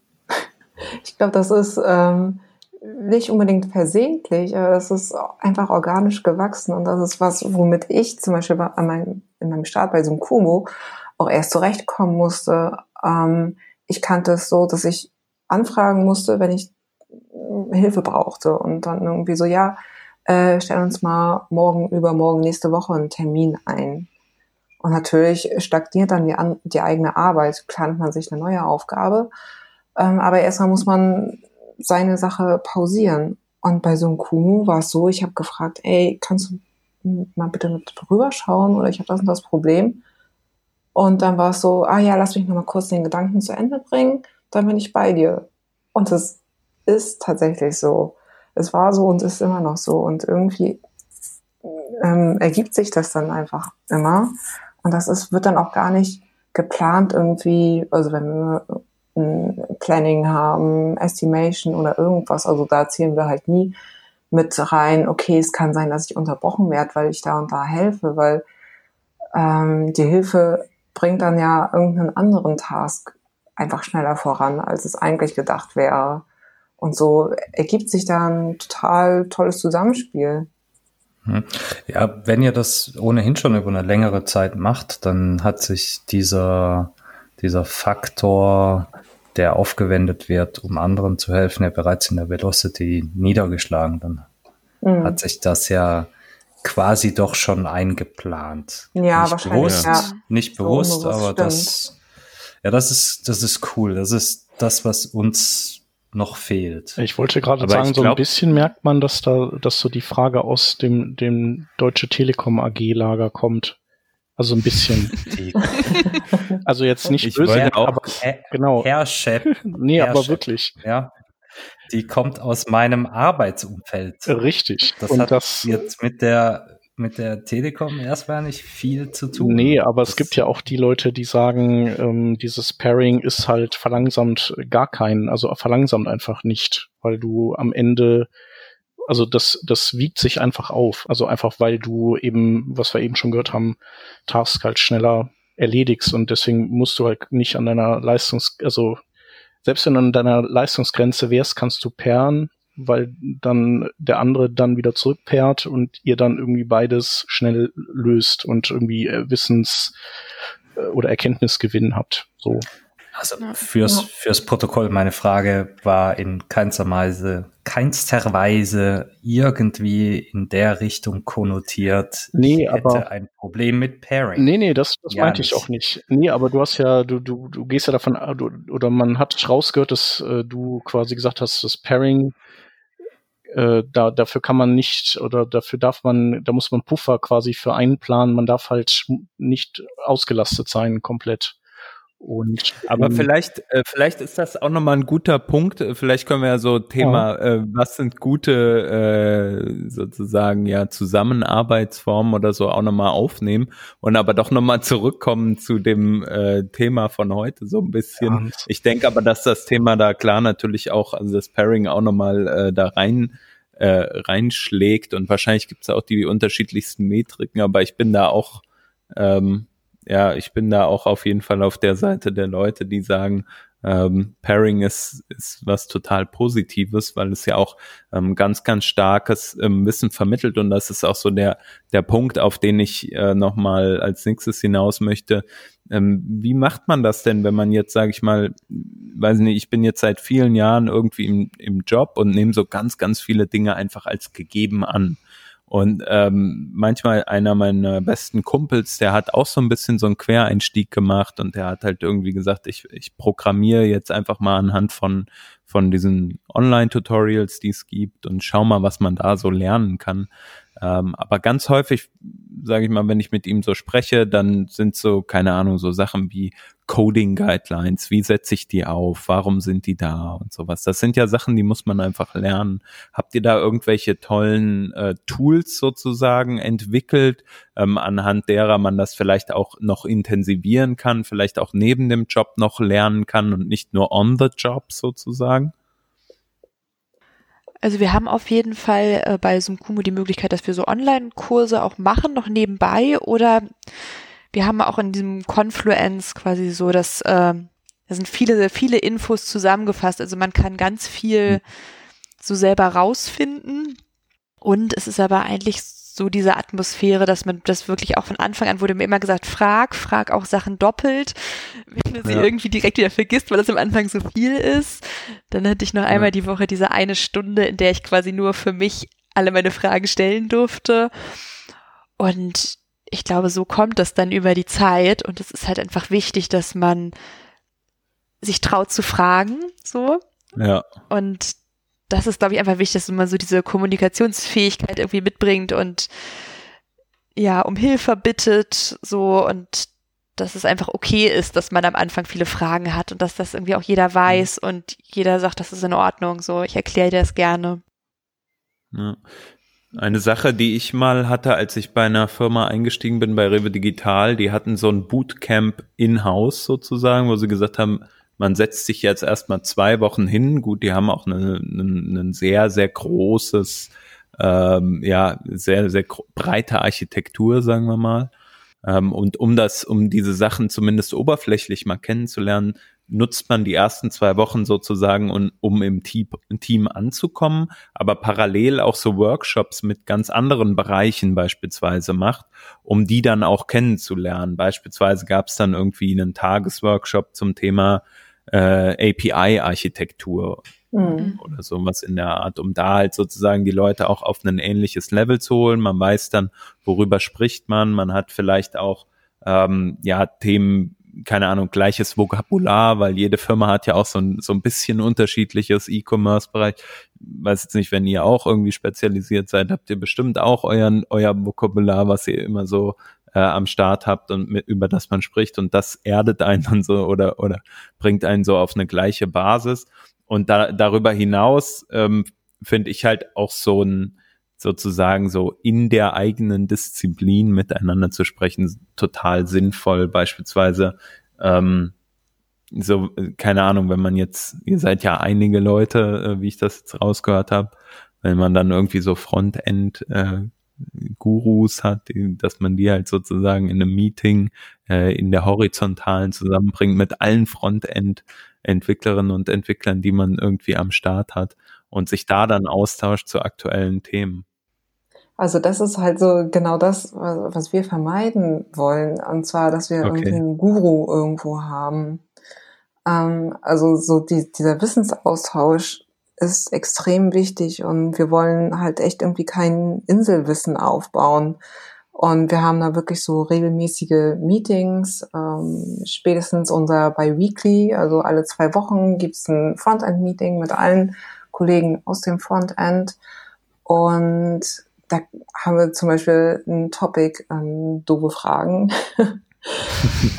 [SPEAKER 3] Ich glaube, das ist ähm, nicht unbedingt versehentlich, aber das ist einfach organisch gewachsen und das ist was, womit ich zum Beispiel an meinem, in meinem Start bei so einem Kumo auch erst zurechtkommen musste. Ähm, ich kannte es so, dass ich anfragen musste, wenn ich Hilfe brauchte und dann irgendwie so, ja, äh, stell uns mal morgen, übermorgen, nächste Woche einen Termin ein. Und natürlich stagniert dann die, an, die eigene Arbeit, plant man sich eine neue Aufgabe. Ähm, aber erstmal muss man seine Sache pausieren. Und bei so einem Kumu war es so, ich habe gefragt, ey, kannst du mal bitte mit rüberschauen oder ich habe das und das Problem. Und dann war es so, ah ja, lass mich noch mal kurz den Gedanken zu Ende bringen, dann bin ich bei dir. Und es ist tatsächlich so. Es war so und ist immer noch so. Und irgendwie ähm, ergibt sich das dann einfach immer. Und das ist, wird dann auch gar nicht geplant irgendwie, also wenn wir Planning haben, Estimation oder irgendwas, also da zählen wir halt nie mit rein, okay, es kann sein, dass ich unterbrochen werde, weil ich da und da helfe, weil ähm, die Hilfe bringt dann ja irgendeinen anderen Task einfach schneller voran, als es eigentlich gedacht wäre. Und so ergibt sich da ein total tolles Zusammenspiel.
[SPEAKER 5] Hm. Ja, wenn ihr das ohnehin schon über eine längere Zeit macht, dann hat sich dieser, dieser Faktor, der aufgewendet wird, um anderen zu helfen, ja bereits in der Velocity niedergeschlagen. Dann mhm. hat sich das ja quasi doch schon eingeplant.
[SPEAKER 3] Ja,
[SPEAKER 5] nicht
[SPEAKER 3] wahrscheinlich.
[SPEAKER 5] Bewusst,
[SPEAKER 3] ja.
[SPEAKER 5] Nicht bewusst,
[SPEAKER 3] so
[SPEAKER 5] aber
[SPEAKER 3] stimmt.
[SPEAKER 5] das, ja, das ist, das ist cool. Das ist das, was uns noch fehlt.
[SPEAKER 2] Ich wollte gerade sagen,
[SPEAKER 1] ich
[SPEAKER 2] so ein
[SPEAKER 1] glaub-
[SPEAKER 2] bisschen merkt man, dass da, dass so die Frage aus dem, dem Deutsche Telekom AG Lager kommt. Also ein bisschen. Also jetzt nicht
[SPEAKER 1] Ich
[SPEAKER 2] böse,
[SPEAKER 1] auch-
[SPEAKER 2] aber
[SPEAKER 5] Herr,
[SPEAKER 2] genau.
[SPEAKER 5] Herr Chef,
[SPEAKER 2] Nee,
[SPEAKER 5] Herr
[SPEAKER 2] aber
[SPEAKER 5] Chef.
[SPEAKER 2] wirklich.
[SPEAKER 5] ja, die kommt aus meinem Arbeitsumfeld.
[SPEAKER 2] Richtig.
[SPEAKER 5] Das
[SPEAKER 2] Und
[SPEAKER 5] hat
[SPEAKER 2] das,
[SPEAKER 5] jetzt mit der, mit der Telekom erstmal nicht viel zu tun.
[SPEAKER 2] Nee, aber es gibt ja auch die Leute, die sagen, ähm, dieses Pairing ist halt verlangsamt gar keinen, also verlangsamt einfach nicht, weil du am Ende, also das, das wiegt sich einfach auf. Also einfach, weil du eben, was wir eben schon gehört haben, Tasks halt schneller erledigst und deswegen musst du halt nicht an deiner Leistungs, also selbst wenn du an deiner Leistungsgrenze wärst, kannst du pairen, weil dann der andere dann wieder zurückpairt und ihr dann irgendwie beides schnell löst und irgendwie äh, Wissens- äh, oder Erkenntnisgewinn habt. So.
[SPEAKER 5] Also fürs,
[SPEAKER 3] Ja.
[SPEAKER 5] fürs Protokoll, meine Frage war in keinster Weise, keinster Weise irgendwie in der Richtung konnotiert.
[SPEAKER 2] Nee,
[SPEAKER 5] ich hätte
[SPEAKER 2] aber-
[SPEAKER 5] ein Problem mit Pairing.
[SPEAKER 2] Nee, nee, das, das
[SPEAKER 5] Ja,
[SPEAKER 2] meinte ich auch nicht. Nee, aber du hast ja, du, du, du gehst ja davon, äh, du, oder man hat rausgehört, dass äh, du quasi gesagt hast, das Pairing, äh, da, dafür kann man nicht, oder dafür darf man, da muss man Puffer quasi für einplanen, man darf halt nicht ausgelastet sein komplett. Und,
[SPEAKER 1] Aber
[SPEAKER 2] ähm,
[SPEAKER 1] vielleicht, äh, vielleicht ist das auch nochmal ein guter Punkt. Vielleicht können wir ja so Thema, äh, was sind gute äh, sozusagen ja Zusammenarbeitsformen oder so auch nochmal aufnehmen und aber doch nochmal zurückkommen zu dem äh, Thema von heute so ein bisschen.
[SPEAKER 2] Ganz.
[SPEAKER 1] Ich denke aber, dass das Thema da klar natürlich auch, also das Pairing auch nochmal äh, da rein äh, reinschlägt und wahrscheinlich gibt es auch die unterschiedlichsten Metriken, aber ich bin da auch ähm, ja, ich bin da auch auf jeden Fall auf der Seite der Leute, die sagen, ähm, Pairing ist, ist was total Positives, weil es ja auch ähm, ganz, ganz starkes ähm, Wissen vermittelt und das ist auch so der, der Punkt, auf den ich äh, nochmal als nächstes hinaus möchte. Ähm, wie macht man das denn, wenn man jetzt, sage ich mal, weiß nicht, ich bin jetzt seit vielen Jahren irgendwie im, im Job und nehme so ganz, ganz viele Dinge einfach als gegeben an. Und ähm, manchmal einer meiner besten Kumpels, der hat auch so ein bisschen so einen Quereinstieg gemacht und der hat halt irgendwie gesagt, ich, ich programmiere jetzt einfach mal anhand von, von diesen Online-Tutorials, die es gibt und schau mal, was man da so lernen kann. Ähm, aber ganz häufig, sage ich mal, wenn ich mit ihm so spreche, dann sind so, keine Ahnung, so Sachen wie Coding Guidelines, wie setze ich die auf, warum sind die da und sowas. Das sind ja Sachen, die muss man einfach lernen. Habt ihr da irgendwelche tollen äh, Tools sozusagen entwickelt, ähm, anhand derer man das vielleicht auch noch intensivieren kann, vielleicht auch neben dem Job noch lernen kann und nicht nur on the job sozusagen?
[SPEAKER 4] Also wir haben auf jeden Fall äh, bei Sumkumo die Möglichkeit, dass wir so Online-Kurse auch machen, noch nebenbei. Oder wir haben auch in diesem Confluence quasi so, dass äh, da sind viele, viele Infos zusammengefasst. Also man kann ganz viel hm. so selber rausfinden. Und es ist aber eigentlich so diese Atmosphäre, dass man das wirklich auch von Anfang an wurde mir immer gesagt, frag, frag auch Sachen doppelt, wenn du sie irgendwie direkt wieder vergisst, weil das am Anfang so viel ist. Dann hatte ich noch einmal ja. die Woche diese eine Stunde, in der ich quasi nur für mich alle meine Fragen stellen durfte. Und ich glaube, so kommt das dann über die Zeit und es ist halt einfach wichtig, dass man sich traut zu fragen, so.
[SPEAKER 1] Ja.
[SPEAKER 4] Und das ist, glaube ich, einfach wichtig, dass man so diese Kommunikationsfähigkeit irgendwie mitbringt und ja, um Hilfe bittet, so und dass es einfach okay ist, dass man am Anfang viele Fragen hat und dass das irgendwie auch jeder weiß mhm. und jeder sagt, das ist in Ordnung, so ich erkläre dir das gerne.
[SPEAKER 1] Ja. Eine Sache, die ich mal hatte, als ich bei einer Firma eingestiegen bin, bei Rewe Digital, die hatten so ein Bootcamp in-house sozusagen, wo sie gesagt haben, man setzt sich jetzt erstmal zwei Wochen hin. Gut, die haben auch ein sehr, sehr großes, ähm, ja, sehr, sehr breite Architektur, sagen wir mal. Ähm, und um das, um diese Sachen zumindest oberflächlich mal kennenzulernen, nutzt man die ersten zwei Wochen sozusagen, um, um im Team, anzukommen, aber parallel auch so Workshops mit ganz anderen Bereichen beispielsweise macht, um die dann auch kennenzulernen. Beispielsweise gab es dann irgendwie einen Tagesworkshop zum Thema äh, API-Architektur mhm. oder sowas in der Art, um da halt sozusagen die Leute auch auf ein ähnliches Level zu holen. Man weiß dann, worüber spricht man. Man hat vielleicht auch ähm, ja Themen keine Ahnung, gleiches Vokabular, weil jede Firma hat ja auch so ein, so ein bisschen unterschiedliches E-Commerce-Bereich. Weiß jetzt nicht, wenn ihr auch irgendwie spezialisiert seid, habt ihr bestimmt auch euren, euer Vokabular, was ihr immer so äh, am Start habt und mit, über das man spricht und das erdet einen dann so oder, oder bringt einen so auf eine gleiche Basis. Und da, darüber hinaus ähm, finde ich halt auch so ein, sozusagen so in der eigenen Disziplin miteinander zu sprechen, total sinnvoll. Beispielsweise, ähm, so, keine Ahnung, wenn man jetzt, ihr seid ja einige Leute, äh, wie ich das jetzt rausgehört habe, wenn man dann irgendwie so Frontend äh, Gurus hat, dass man die halt sozusagen in einem Meeting äh, in der horizontalen zusammenbringt mit allen Frontend-Entwicklerinnen und Entwicklern, die man irgendwie am Start hat und sich da dann austauscht zu aktuellen Themen.
[SPEAKER 3] Also das ist halt so genau das, was wir vermeiden wollen. Und zwar, dass wir okay. irgendwie einen Guru irgendwo haben. Ähm, also so die, dieser Wissensaustausch ist extrem wichtig und wir wollen halt echt irgendwie kein Inselwissen aufbauen. Und wir haben da wirklich so regelmäßige Meetings, ähm, spätestens unser bei Weekly, also alle zwei Wochen gibt's ein Frontend-Meeting mit allen Kollegen aus dem Frontend. Und da haben wir zum Beispiel ein Topic, ähm, doofe Fragen.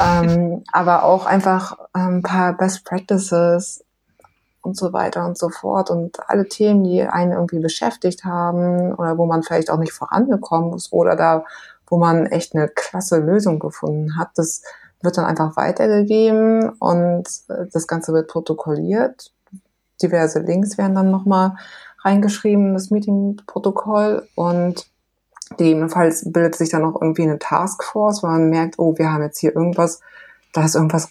[SPEAKER 3] ähm, aber auch einfach ein paar Best Practices und so weiter und so fort und alle Themen, die einen irgendwie beschäftigt haben oder wo man vielleicht auch nicht vorangekommen ist oder da, wo man echt eine klasse Lösung gefunden hat, das wird dann einfach weitergegeben und äh, das Ganze wird protokolliert. Diverse Links werden dann nochmal reingeschrieben, das Meeting-Protokoll und gegebenenfalls bildet sich dann noch irgendwie eine Taskforce, wo man merkt, oh, wir haben jetzt hier irgendwas, da ist irgendwas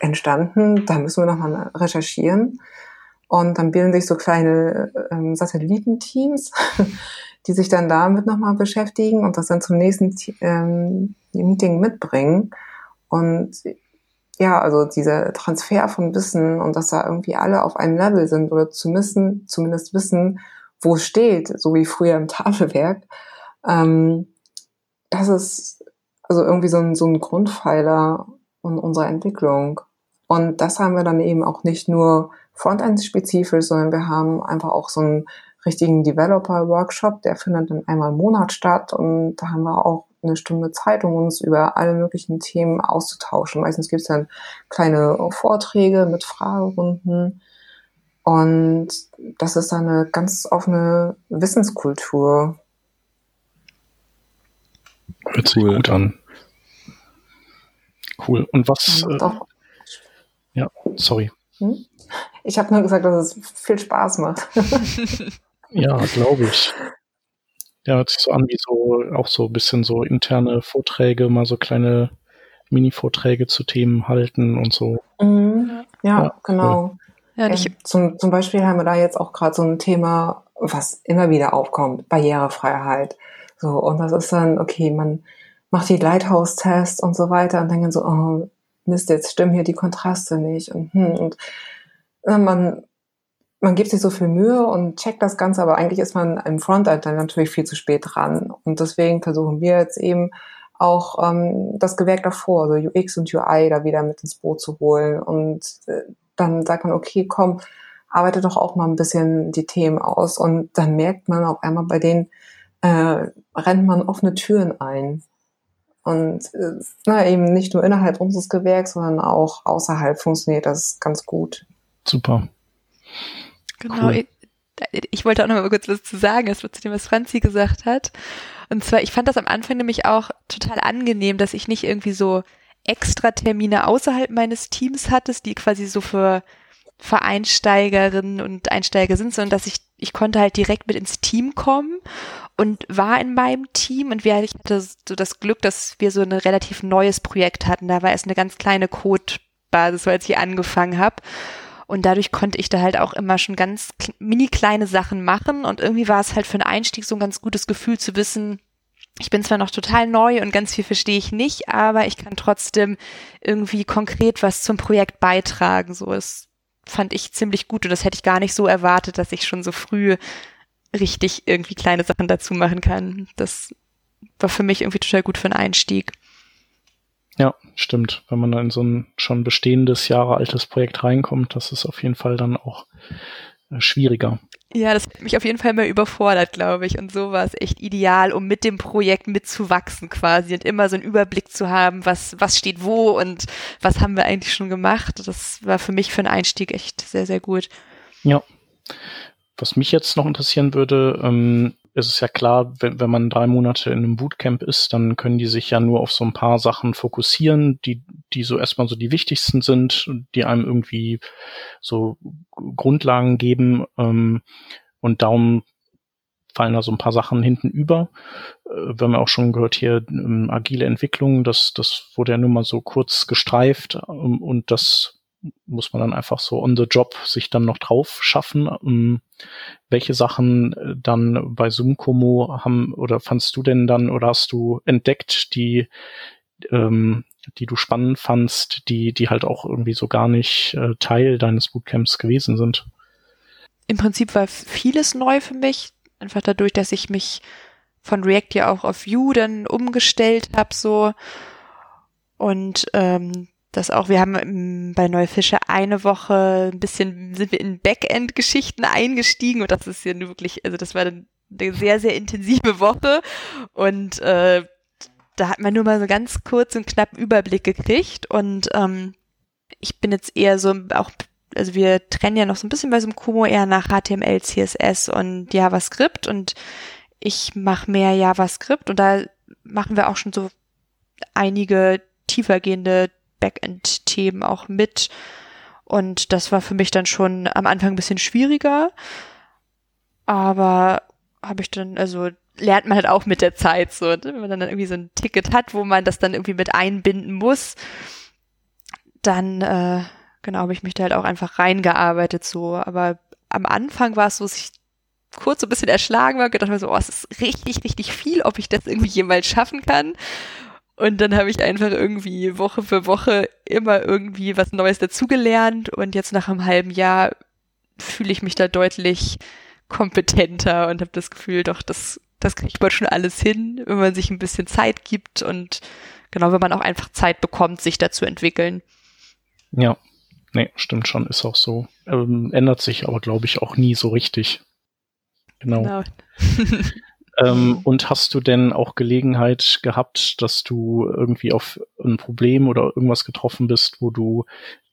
[SPEAKER 3] entstanden, da müssen wir nochmal recherchieren. Und dann bilden sich so kleine ähm, Satellitenteams, die sich dann damit nochmal beschäftigen und das dann zum nächsten ähm, Meeting mitbringen. Und ja, also dieser Transfer von Wissen und dass da irgendwie alle auf einem Level sind oder zumindest, zumindest wissen, wo es steht, so wie früher im Tafelwerk, ähm, das ist also irgendwie so ein, so ein Grundpfeiler in unserer Entwicklung. Und das haben wir dann eben auch nicht nur Frontend-spezifisch, sondern wir haben einfach auch so einen richtigen Developer-Workshop, der findet dann einmal im Monat statt und da haben wir auch eine Stunde Zeit, um uns über alle möglichen Themen auszutauschen. Meistens gibt es dann kleine Vorträge mit Fragerunden. Und das ist dann eine ganz offene Wissenskultur.
[SPEAKER 2] Hört sich cool. gut an. Cool. Und was? Äh, ja, sorry. Hm?
[SPEAKER 3] Ich habe nur gesagt, dass es viel Spaß macht.
[SPEAKER 2] Ja, glaube ich. Ja, hört sich so an wie so, auch so ein bisschen so interne Vorträge, mal so kleine Mini-Vorträge zu Themen halten und so.
[SPEAKER 3] Mhm. Ja, ja, genau.
[SPEAKER 4] Ja,
[SPEAKER 3] ähm, zum, zum Beispiel haben wir da jetzt auch gerade so ein Thema, was immer wieder aufkommt, Barrierefreiheit. So, und das ist dann, okay, man macht die Lighthouse-Tests und so weiter und denken so, oh, Mist, jetzt stimmen hier die Kontraste nicht. Und, hm, und man, man gibt sich so viel Mühe und checkt das Ganze, aber eigentlich ist man im Frontend dann natürlich viel zu spät dran. Und deswegen versuchen wir jetzt eben auch ähm, das Gewerk davor, so UX und UI da wieder mit ins Boot zu holen. Und äh, dann sagt man, okay, komm, arbeite doch auch mal ein bisschen die Themen aus. Und dann merkt man auf einmal bei denen, äh, rennt man offene Türen ein. Und äh, na, eben nicht nur innerhalb unseres Gewerks, sondern auch außerhalb funktioniert das ganz gut.
[SPEAKER 2] Super.
[SPEAKER 4] Genau. Cool. Ich, ich, wollte auch noch mal kurz was zu sagen, das zu dem, was Franzi gesagt hat. Und zwar, ich fand das am Anfang nämlich auch total angenehm, dass ich nicht irgendwie so extra Termine außerhalb meines Teams hattest, die quasi so für Vereinsteigerinnen und Einsteiger sind, sondern dass ich, ich konnte halt direkt mit ins Team kommen und war in meinem Team und wir, ich hatte so das Glück, dass wir so ein relativ neues Projekt hatten. Da war es eine ganz kleine Codebasis, als ich angefangen habe. Und dadurch konnte ich da halt auch immer schon ganz mini kleine Sachen machen. Und irgendwie war es halt für einen Einstieg so ein ganz gutes Gefühl zu wissen, ich bin zwar noch total neu und ganz viel verstehe ich nicht, aber ich kann trotzdem irgendwie konkret was zum Projekt beitragen. So ist fand ich ziemlich gut und das hätte ich gar nicht so erwartet, dass ich schon so früh richtig irgendwie kleine Sachen dazu machen kann. Das war für mich irgendwie total gut für einen Einstieg.
[SPEAKER 2] Ja, stimmt. Wenn man da in so ein schon bestehendes, Jahre altes Projekt reinkommt, das ist auf jeden Fall dann auch äh, schwieriger.
[SPEAKER 4] Ja, das hat mich auf jeden Fall mal überfordert, glaube ich. Und so war es echt ideal, um mit dem Projekt mitzuwachsen quasi und immer so einen Überblick zu haben, was, was steht wo und was haben wir eigentlich schon gemacht. Das war für mich für einen Einstieg echt sehr, sehr gut.
[SPEAKER 2] Ja. Was mich jetzt noch interessieren würde, ähm, ist es ja klar, wenn, wenn man drei Monate in einem Bootcamp ist, dann können die sich ja nur auf so ein paar Sachen fokussieren, die, die so erstmal so die wichtigsten sind, die einem irgendwie so Grundlagen geben. Ähm, und darum fallen da so ein paar Sachen hinten über. Äh, wir haben ja auch schon gehört hier ähm, agile Entwicklung, das, das wurde ja nur mal so kurz gestreift ähm, und das muss man dann einfach so on the job sich dann noch drauf schaffen. Ähm, welche Sachen äh, dann bei Zoom-Como haben oder fandst du denn dann oder hast du entdeckt, die ähm, die du spannend fandst, die die halt auch irgendwie so gar nicht äh, Teil deines Bootcamps gewesen sind?
[SPEAKER 4] Im Prinzip war vieles neu für mich, einfach dadurch, dass ich mich von React ja auch auf Vue dann umgestellt habe so und ähm, das auch, wir haben bei Neufische eine Woche ein bisschen, sind wir in Backend-Geschichten eingestiegen und das ist ja wirklich, also das war eine sehr, sehr intensive Woche und äh, da hat man nur mal so ganz kurz und knapp Überblick gekriegt und ähm, ich bin jetzt eher so auch, also wir trennen ja noch so ein bisschen bei so einem Kumo eher nach HTML, CSS und JavaScript und ich mache mehr JavaScript und da machen wir auch schon so einige tiefergehende Backend-Themen auch mit. Und das war für mich dann schon am Anfang ein bisschen schwieriger. Aber habe ich dann, also lernt man halt auch mit der Zeit so, ne? wenn man dann irgendwie so ein Ticket hat, wo man das dann irgendwie mit einbinden muss, dann äh, genau habe ich mich da halt auch einfach reingearbeitet so. Aber am Anfang war es so, dass ich kurz so ein bisschen erschlagen war, gedacht mir so, oh, es ist richtig, richtig viel, ob ich das irgendwie jemals schaffen kann. Und dann habe ich einfach irgendwie Woche für Woche immer irgendwie was Neues dazugelernt und jetzt nach einem halben Jahr fühle ich mich da deutlich kompetenter und habe das Gefühl, doch, das, das kriegt man schon alles hin, wenn man sich ein bisschen Zeit gibt und genau, wenn man auch einfach Zeit bekommt, sich da zu entwickeln.
[SPEAKER 2] Ja, nee, stimmt schon, ist auch so. Ähm, ändert sich aber, glaube ich, auch nie so richtig. Genau. genau. Ähm, und hast du denn auch Gelegenheit gehabt, dass du irgendwie auf ein Problem oder irgendwas getroffen bist, wo du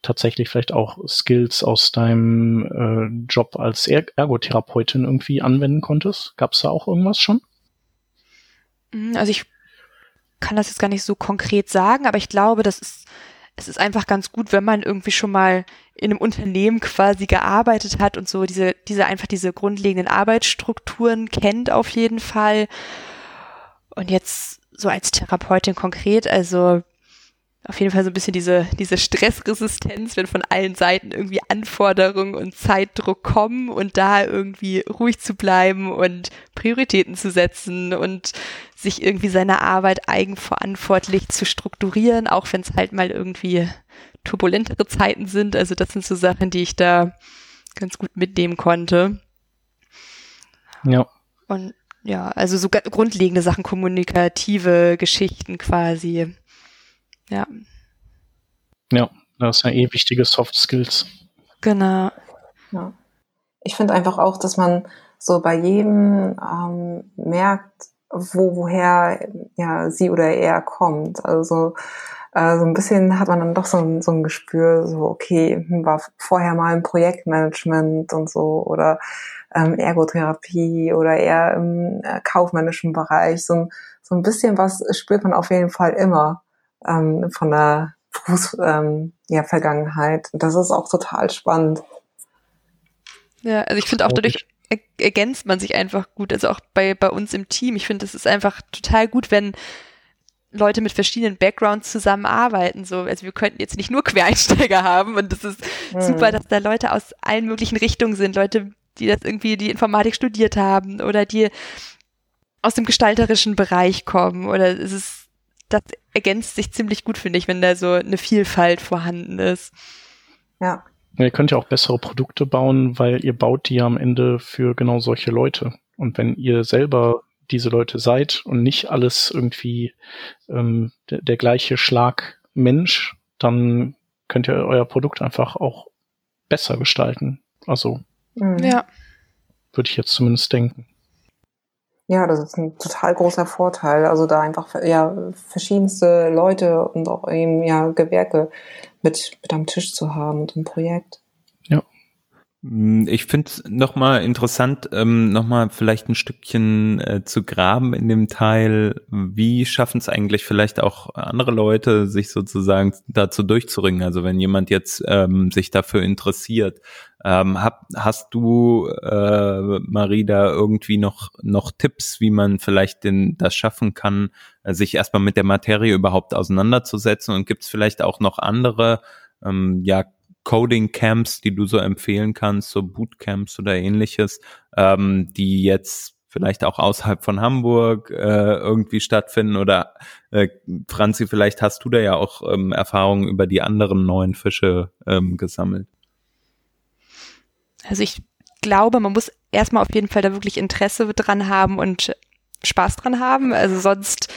[SPEAKER 2] tatsächlich vielleicht auch Skills aus deinem äh, Job als er Ergotherapeutin irgendwie anwenden konntest? Gab es da auch irgendwas schon?
[SPEAKER 4] Mhm, also ich kann das jetzt gar nicht so konkret sagen, aber ich glaube, das ist es ist einfach ganz gut, wenn man irgendwie schon mal in einem Unternehmen quasi gearbeitet hat und so diese, diese einfach diese grundlegenden Arbeitsstrukturen kennt auf jeden Fall. Und jetzt so als Therapeutin konkret, also auf jeden Fall so ein bisschen diese, diese Stressresistenz, wenn von allen Seiten irgendwie Anforderungen und Zeitdruck kommen und da irgendwie ruhig zu bleiben und Prioritäten zu setzen und sich irgendwie seine Arbeit eigenverantwortlich zu strukturieren, auch wenn es halt mal irgendwie turbulentere Zeiten sind. Also das sind so Sachen, die ich da ganz gut mitnehmen konnte.
[SPEAKER 2] Ja.
[SPEAKER 4] Und ja, also so grundlegende Sachen, kommunikative Geschichten quasi. Ja.
[SPEAKER 2] Ja, das sind ja eh wichtige Soft Skills.
[SPEAKER 4] Genau.
[SPEAKER 3] Ja. Ich finde einfach auch, dass man so bei jedem ähm, merkt, wo woher ja sie oder er kommt. Also äh, so ein bisschen hat man dann doch so ein, so ein Gespür, so okay, hm, war vorher mal im Projektmanagement und so oder ähm, Ergotherapie oder eher im äh, kaufmännischen Bereich. So, so ein bisschen was spürt man auf jeden Fall immer ähm, von der Berufs-Vergangenheit. Ähm, ja, Vergangenheit. das ist auch total spannend.
[SPEAKER 4] Ja, also ich finde auch dadurch ergänzt man sich einfach gut. Also auch bei, bei uns im Team. Ich finde, es ist einfach total gut, wenn Leute mit verschiedenen Backgrounds zusammenarbeiten. So, also wir könnten jetzt nicht nur Quereinsteiger haben und das ist mhm. super, dass da Leute aus allen möglichen Richtungen sind. Leute, die das irgendwie die Informatik studiert haben oder die aus dem gestalterischen Bereich kommen oder es ist das ergänzt sich ziemlich gut, finde ich, wenn da so eine Vielfalt vorhanden ist.
[SPEAKER 3] Ja.
[SPEAKER 2] Ihr könnt ja auch bessere Produkte bauen, weil ihr baut die ja am Ende für genau solche Leute. Und wenn ihr selber diese Leute seid und nicht alles irgendwie ähm, der, der gleiche Schlag Mensch, dann könnt ihr euer Produkt einfach auch besser gestalten. Also
[SPEAKER 4] mhm. ja.
[SPEAKER 2] würde ich jetzt zumindest denken.
[SPEAKER 3] Ja, das ist ein total großer Vorteil. Also da einfach ja verschiedenste Leute und auch eben ja Gewerke mit, mit am Tisch zu haben und im Projekt.
[SPEAKER 1] Hm, ich finde es nochmal interessant, ähm, nochmal vielleicht ein Stückchen äh, zu graben in dem Teil. Wie schaffen es eigentlich vielleicht auch andere Leute, sich sozusagen dazu durchzuringen? Also wenn jemand jetzt ähm, sich dafür interessiert, ähm, hab, hast du, äh, Marie, da irgendwie noch, noch Tipps, wie man vielleicht den, das schaffen kann, äh, sich erstmal mit der Materie überhaupt auseinanderzusetzen? Und gibt es vielleicht auch noch andere, ähm, ja, Coding-Camps, die du so empfehlen kannst, so Bootcamps oder ähnliches, ähm, die jetzt vielleicht auch außerhalb von Hamburg äh, irgendwie stattfinden oder äh, Franzi, vielleicht hast du da ja auch ähm, Erfahrungen über die anderen neuen Fische ähm, gesammelt.
[SPEAKER 4] Also ich glaube, man muss erstmal auf jeden Fall da wirklich Interesse dran haben und Spaß dran haben. Also sonst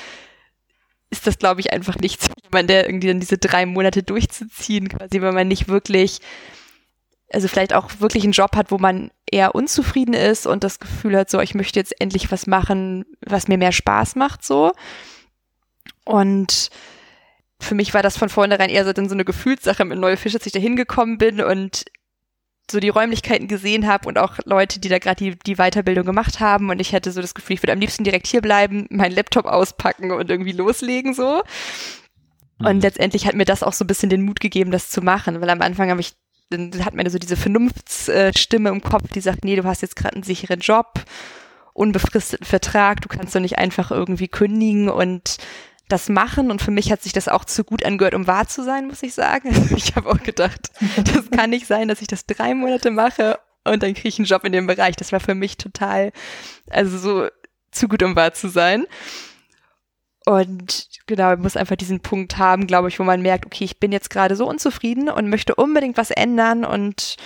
[SPEAKER 4] ist das, glaube ich, einfach nichts, man der irgendwie dann diese drei Monate durchzuziehen, quasi, wenn man nicht wirklich, also vielleicht auch wirklich einen Job hat, wo man eher unzufrieden ist und das Gefühl hat, so, ich möchte jetzt endlich was machen, was mir mehr Spaß macht, so. Und für mich war das von vornherein eher so dann so eine Gefühlssache mit Neue Fische, als ich da hingekommen bin und so die Räumlichkeiten gesehen habe und auch Leute, die da gerade die, die Weiterbildung gemacht haben und ich hätte so das Gefühl, ich würde am liebsten direkt hier bleiben, meinen Laptop auspacken und irgendwie loslegen so. Und mhm. letztendlich hat mir das auch so ein bisschen den Mut gegeben, das zu machen, weil am Anfang habe ich dann hat man so diese Vernunftsstimme im Kopf, die sagt, nee, du hast jetzt gerade einen sicheren Job, unbefristeten Vertrag, du kannst doch nicht einfach irgendwie kündigen und das machen und für mich hat sich das auch zu gut angehört, um wahr zu sein, muss ich sagen. ich habe auch gedacht, das kann nicht sein, dass ich das drei Monate mache und dann kriege ich einen Job in dem Bereich. Das war für mich total, also so zu gut, um wahr zu sein. Und genau, man muss einfach diesen Punkt haben, glaube ich, wo man merkt, okay, ich bin jetzt gerade so unzufrieden und möchte unbedingt was ändern und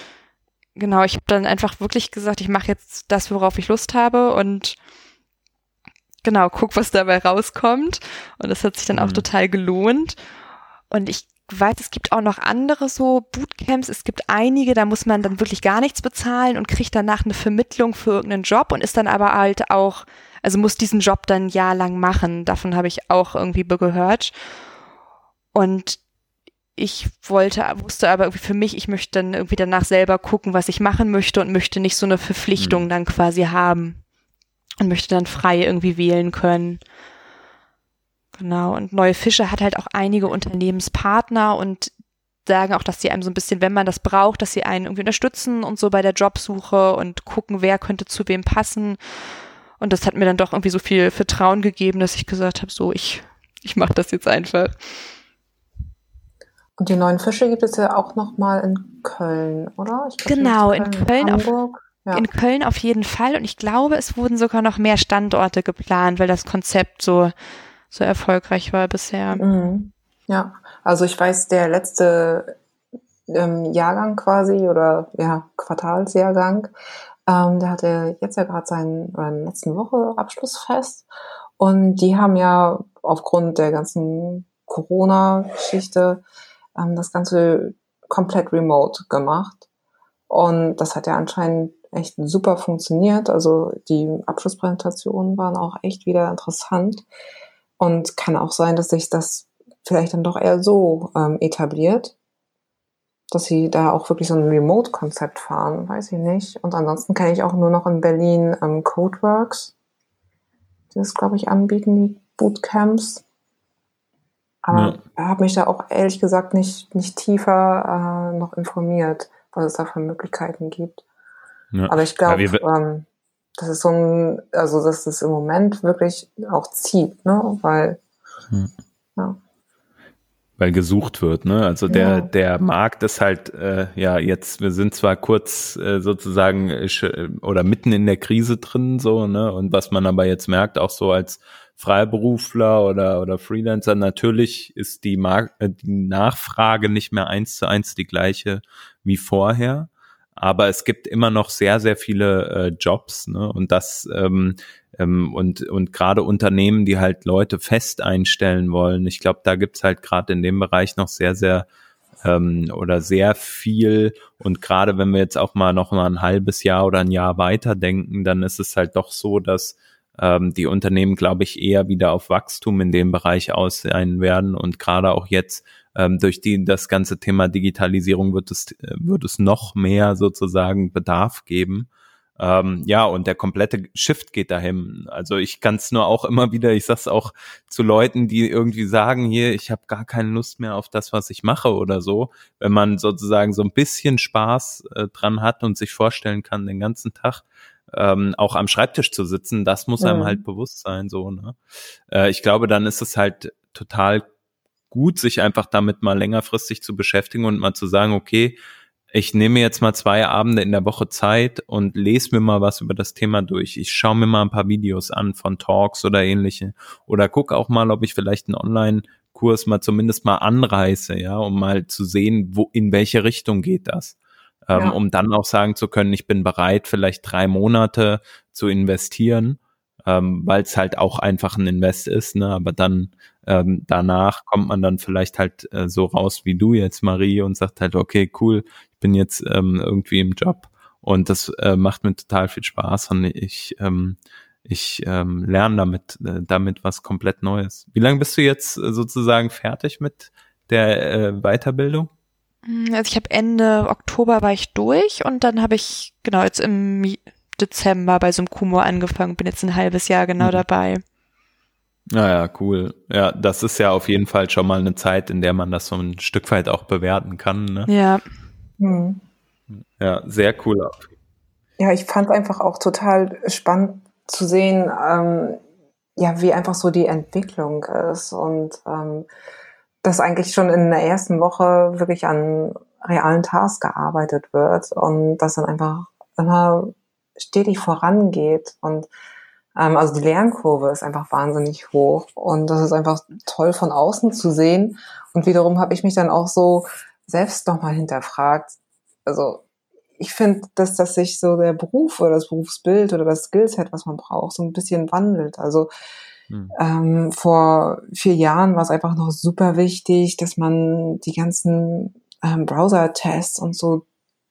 [SPEAKER 4] genau, ich habe dann einfach wirklich gesagt, ich mache jetzt das, worauf ich Lust habe und genau, guck, was dabei rauskommt. Und das hat sich dann mhm. auch total gelohnt. Und ich weiß, es gibt auch noch andere so Bootcamps. Es gibt einige, da muss man dann wirklich gar nichts bezahlen und kriegt danach eine Vermittlung für irgendeinen Job und ist dann aber halt auch, also muss diesen Job dann ein Jahr lang machen. Davon habe ich auch irgendwie gehört. Und ich wollte, wusste aber irgendwie für mich, ich möchte dann irgendwie danach selber gucken, was ich machen möchte und möchte nicht so eine Verpflichtung mhm. dann quasi haben und möchte dann frei irgendwie wählen können. Genau, und Neue Fische hat halt auch einige Unternehmenspartner und sagen auch, dass sie einem so ein bisschen, wenn man das braucht, dass sie einen irgendwie unterstützen und so bei der Jobsuche und gucken, wer könnte zu wem passen. Und das hat mir dann doch irgendwie so viel Vertrauen gegeben, dass ich gesagt habe, so, ich, ich mache das jetzt einfach.
[SPEAKER 3] Und die neuen Fische gibt es ja auch noch mal in Köln, oder?
[SPEAKER 4] Glaub, genau, in Köln, in Köln auf, ja. in Köln auf jeden Fall. Und ich glaube, es wurden sogar noch mehr Standorte geplant, weil das Konzept so, so erfolgreich war bisher.
[SPEAKER 3] Mhm. Ja, also ich weiß, der letzte ähm, Jahrgang quasi oder ja, Quartalsjahrgang, ähm, der hatte jetzt ja gerade seinen oder in der letzten Woche Abschlussfest. Und die haben ja aufgrund der ganzen Corona-Geschichte ähm, das Ganze komplett remote gemacht. Und das hat ja anscheinend echt super funktioniert. Also die Abschlusspräsentationen waren auch echt wieder interessant. Und kann auch sein, dass sich das vielleicht dann doch eher so ähm, etabliert, dass sie da auch wirklich so ein Remote-Konzept fahren, weiß ich nicht. Und ansonsten kenne ich auch nur noch in Berlin ähm, Codeworks, die das, glaube ich, anbieten, die Bootcamps. Aber ja. habe mich da auch ehrlich gesagt nicht, nicht tiefer äh, noch informiert, was es da für Möglichkeiten gibt. Ja. Aber ich glaube, ja, ähm, das ist so ein, also dass es im Moment wirklich auch zieht, ne? Weil hm.
[SPEAKER 1] ja weil gesucht wird. Ne? Also der ja. der Markt ist halt äh, ja jetzt wir sind zwar kurz äh, sozusagen äh, oder mitten in der Krise drin so ne und was man aber jetzt merkt auch so als Freiberufler oder oder Freelancer natürlich ist die Mark äh, die Nachfrage nicht mehr eins zu eins die gleiche wie vorher aber es gibt immer noch sehr, sehr viele äh, Jobs, ne? Und das ähm, ähm, und und gerade Unternehmen, die halt Leute fest einstellen wollen. Ich glaube, da gibt's halt gerade in dem Bereich noch sehr, sehr ähm, oder sehr viel. Und gerade wenn wir jetzt auch mal noch mal ein halbes Jahr oder ein Jahr weiter denken, dann ist es halt doch so, dass ähm, die Unternehmen, glaube ich, eher wieder auf Wachstum in dem Bereich aus sein werden und gerade auch jetzt ähm, durch die das ganze Thema Digitalisierung wird es äh, wird es noch mehr sozusagen Bedarf geben. Ähm, ja, und der komplette Shift geht dahin. Also ich kann es nur auch immer wieder, ich sag's auch zu Leuten, die irgendwie sagen, hier, ich habe gar keine Lust mehr auf das, was ich mache oder so. Wenn man sozusagen so ein bisschen Spaß äh, dran hat und sich vorstellen kann, den ganzen Tag ähm, auch am Schreibtisch zu sitzen, das muss einem halt bewusst sein. So, ne? Äh, ich glaube, dann ist es halt total gut, sich einfach damit mal längerfristig zu beschäftigen und mal zu sagen, okay, ich nehme jetzt mal zwei Abende in der Woche Zeit und lese mir mal was über das Thema durch. Ich schaue mir mal ein paar Videos an von Talks oder ähnliche oder gucke auch mal, ob ich vielleicht einen Online-Kurs mal zumindest mal anreiße, ja, um mal zu sehen, wo in welche Richtung geht das. Ähm, ja. Um dann auch sagen zu können, ich bin bereit, vielleicht drei Monate zu investieren, ähm, weil es halt auch einfach ein Invest ist, ne? Aber dann ähm, danach kommt man dann vielleicht halt äh, so raus wie du jetzt, Marie, und sagt halt, okay, cool, ich bin jetzt ähm, irgendwie im Job und das äh, macht mir total viel Spaß und ich, ähm, ich ähm, lerne damit, äh, damit was komplett Neues. Wie lange bist du jetzt äh, sozusagen fertig mit der äh, Weiterbildung?
[SPEAKER 4] Hm, also ich habe Ende Oktober war ich durch und dann habe ich genau jetzt im Dezember bei so einem Kumor angefangen, bin jetzt ein halbes Jahr genau mhm. dabei.
[SPEAKER 1] Naja, cool. Ja, das ist ja auf jeden Fall schon mal eine Zeit, in der man das so ein Stück weit auch bewerten kann. Ne?
[SPEAKER 4] Ja.
[SPEAKER 1] Hm. Ja, sehr cool.
[SPEAKER 3] Ja, ich fand einfach auch total spannend zu sehen, ähm, ja, wie einfach so die Entwicklung ist und ähm, dass eigentlich schon in der ersten Woche wirklich an realen Tasks gearbeitet wird und dass dann einfach immer stetig vorangeht und also die Lernkurve ist einfach wahnsinnig hoch und das ist einfach toll von außen zu sehen. Und wiederum habe ich mich dann auch so selbst nochmal hinterfragt. Also ich finde, dass, dass sich so der Beruf oder das Berufsbild oder das Skillset, was man braucht, so ein bisschen wandelt. Also hm. ähm, vor vier Jahren war es einfach noch super wichtig, dass man die ganzen ähm, Browser-Tests und so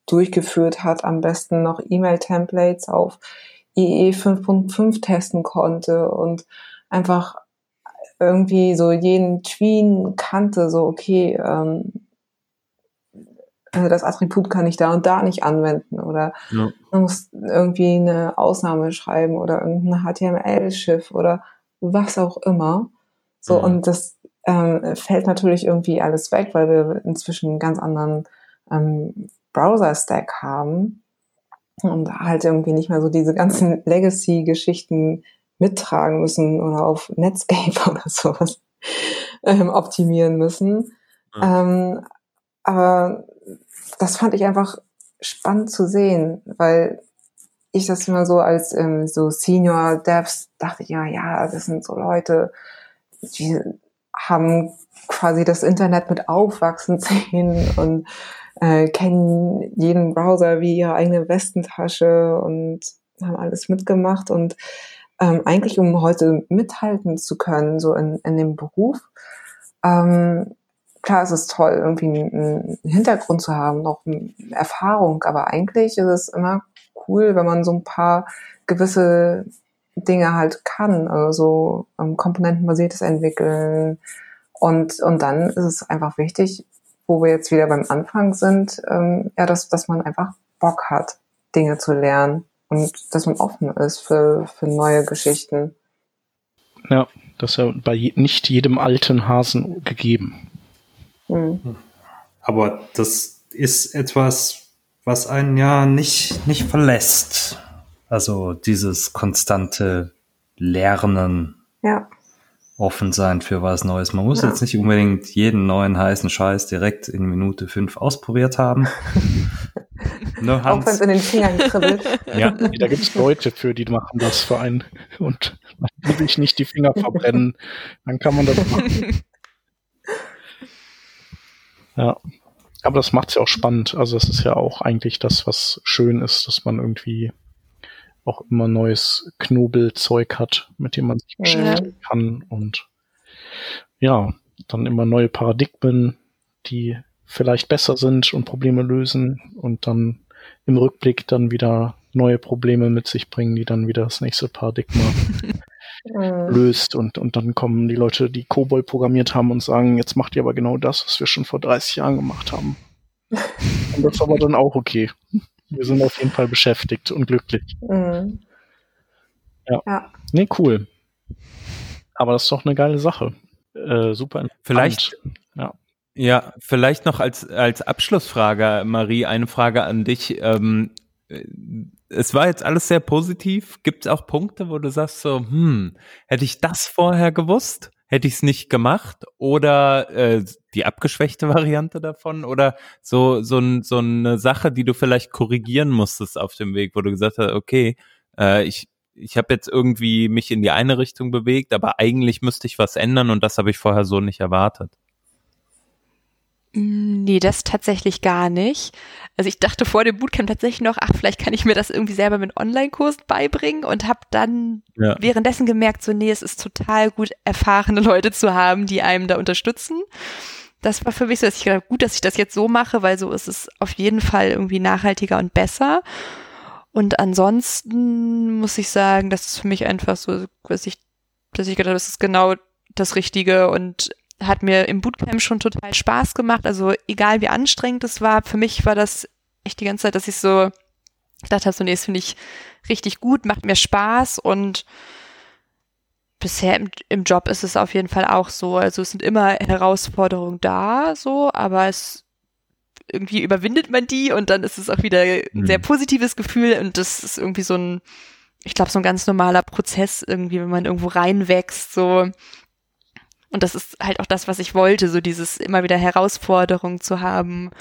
[SPEAKER 3] durchgeführt hat, am besten noch E-Mail-Templates auf IE 5.5 testen konnte und einfach irgendwie so jeden Tween kannte, so okay, ähm, also das Attribut kann ich da und da nicht anwenden oder ja. man muss irgendwie eine Ausnahme schreiben oder irgendein HTML-Schiff oder was auch immer. So, mhm. und das ähm, fällt natürlich irgendwie alles weg, weil wir inzwischen einen ganz anderen ähm, Browser-Stack haben und halt irgendwie nicht mehr so diese ganzen Legacy-Geschichten mittragen müssen oder auf Netscape oder sowas ähm, optimieren müssen. Mhm. Ähm, aber das fand ich einfach spannend zu sehen, weil ich das immer so als ähm, so Senior Devs dachte ich ja, ja, das sind so Leute, die haben quasi das Internet mit aufwachsen sehen und äh, kennen jeden Browser wie ihre eigene Westentasche und haben alles mitgemacht und ähm, eigentlich um heute mithalten zu können, so in, in dem Beruf. Ähm, klar, es ist toll, irgendwie einen, Hintergrund zu haben, noch eine Erfahrung, aber eigentlich ist es immer cool, wenn man so ein paar gewisse Dinge halt kann, also so ähm, komponentenbasiertes entwickeln. Und, und dann ist es einfach wichtig, wo wir jetzt wieder beim Anfang sind, ähm, ja, dass, dass man einfach Bock hat, Dinge zu lernen und dass man offen ist für, für neue Geschichten.
[SPEAKER 2] Ja, das ist ja bei je, nicht jedem alten Hasen gegeben.
[SPEAKER 5] Mhm. Aber das ist etwas, was einen ja nicht, nicht verlässt. Also dieses konstante Lernen.
[SPEAKER 3] Ja
[SPEAKER 5] offen sein für was Neues. Man muss ja. jetzt nicht unbedingt jeden neuen heißen Scheiß direkt in Minute fünf ausprobiert haben.
[SPEAKER 3] ne, Auch wenn es in den Fingern kribbelt.
[SPEAKER 2] ja, da gibt es Leute für, die machen das für einen. Und wenn sich nicht die Finger verbrennen, dann kann man das machen. Ja. Aber das macht es ja auch spannend. Also es ist ja auch eigentlich das, was schön ist, dass man irgendwie auch immer neues Knobelzeug hat, mit dem man sich beschäftigen ja. kann und ja, dann immer neue Paradigmen, die vielleicht besser sind und Probleme lösen und dann im Rückblick dann wieder neue Probleme mit sich bringen, die dann wieder das nächste Paradigma löst und, und dann kommen die Leute, die Kobol programmiert haben und sagen, jetzt macht ihr aber genau das, was wir schon vor 30 Jahren gemacht haben. und das ist aber dann auch okay. Wir sind auf jeden Fall beschäftigt und glücklich. Mhm. Ja. ja. Nee, cool. Aber das ist doch eine geile Sache. Äh, super.
[SPEAKER 1] Vielleicht, ja. ja, vielleicht noch als, als Abschlussfrage, Marie, eine Frage an dich. Ähm, es war jetzt alles sehr positiv. Gibt es auch Punkte, wo du sagst so, hm, hätte ich das vorher gewusst? Hätte ich es nicht gemacht oder äh, die abgeschwächte Variante davon oder so so, ein, so eine Sache, die du vielleicht korrigieren musstest auf dem Weg, wo du gesagt hast, okay, äh, ich ich habe jetzt irgendwie mich in die eine Richtung bewegt, aber eigentlich müsste ich was ändern und das habe ich vorher so nicht erwartet.
[SPEAKER 4] Nee, das tatsächlich gar nicht. Also ich dachte vor dem Bootcamp tatsächlich noch, ach, vielleicht kann ich mir das irgendwie selber mit Online-Kurs beibringen und habe dann ja. währenddessen gemerkt, so nee, es ist total gut, erfahrene Leute zu haben, die einem da unterstützen. Das war für mich so, dass ich gedacht, gut, dass ich das jetzt so mache, weil so ist es auf jeden Fall irgendwie nachhaltiger und besser. Und ansonsten muss ich sagen, das ist für mich einfach so, dass ich, dass ich gedacht habe, das ist genau das Richtige und hat mir im Bootcamp schon total Spaß gemacht. Also egal wie anstrengend es war, für mich war das echt die ganze Zeit, dass ich so gedacht habe, so nee, das finde ich richtig gut, macht mir Spaß und bisher im, im Job ist es auf jeden Fall auch so. Also es sind immer Herausforderungen da, so, aber es irgendwie überwindet man die und dann ist es auch wieder ein mhm. sehr positives Gefühl und das ist irgendwie so ein, ich glaube, so ein ganz normaler Prozess irgendwie, wenn man irgendwo reinwächst, so und das ist halt auch das, was ich wollte, so dieses immer wieder Herausforderung zu haben.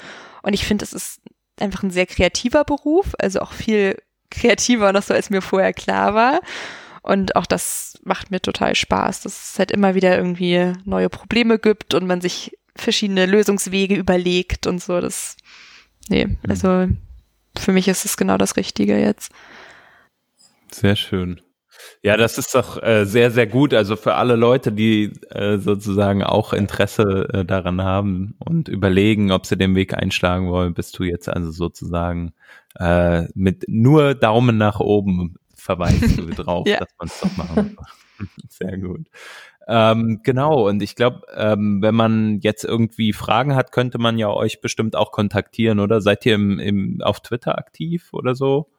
[SPEAKER 4] Und ich finde, es ist einfach ein sehr kreativer Beruf, also auch viel kreativer noch so, als mir vorher klar war. Und auch das macht mir total Spaß, dass es halt immer wieder irgendwie neue Probleme gibt und man sich verschiedene Lösungswege überlegt und so. Das, nee, mhm. also für mich ist es genau das Richtige jetzt.
[SPEAKER 1] Sehr schön. Ja, das ist doch äh, sehr, sehr gut. Also für alle Leute, die äh, sozusagen auch Interesse äh, daran haben und überlegen, ob sie den Weg einschlagen wollen, bist du jetzt also sozusagen äh, mit nur Daumen nach oben verweist du drauf, ja. dass man es doch machen Sehr gut. Ähm, genau, und ich glaube, ähm, wenn man jetzt irgendwie Fragen hat, könnte man ja euch bestimmt auch kontaktieren, oder? Seid ihr im, im, auf Twitter aktiv oder so?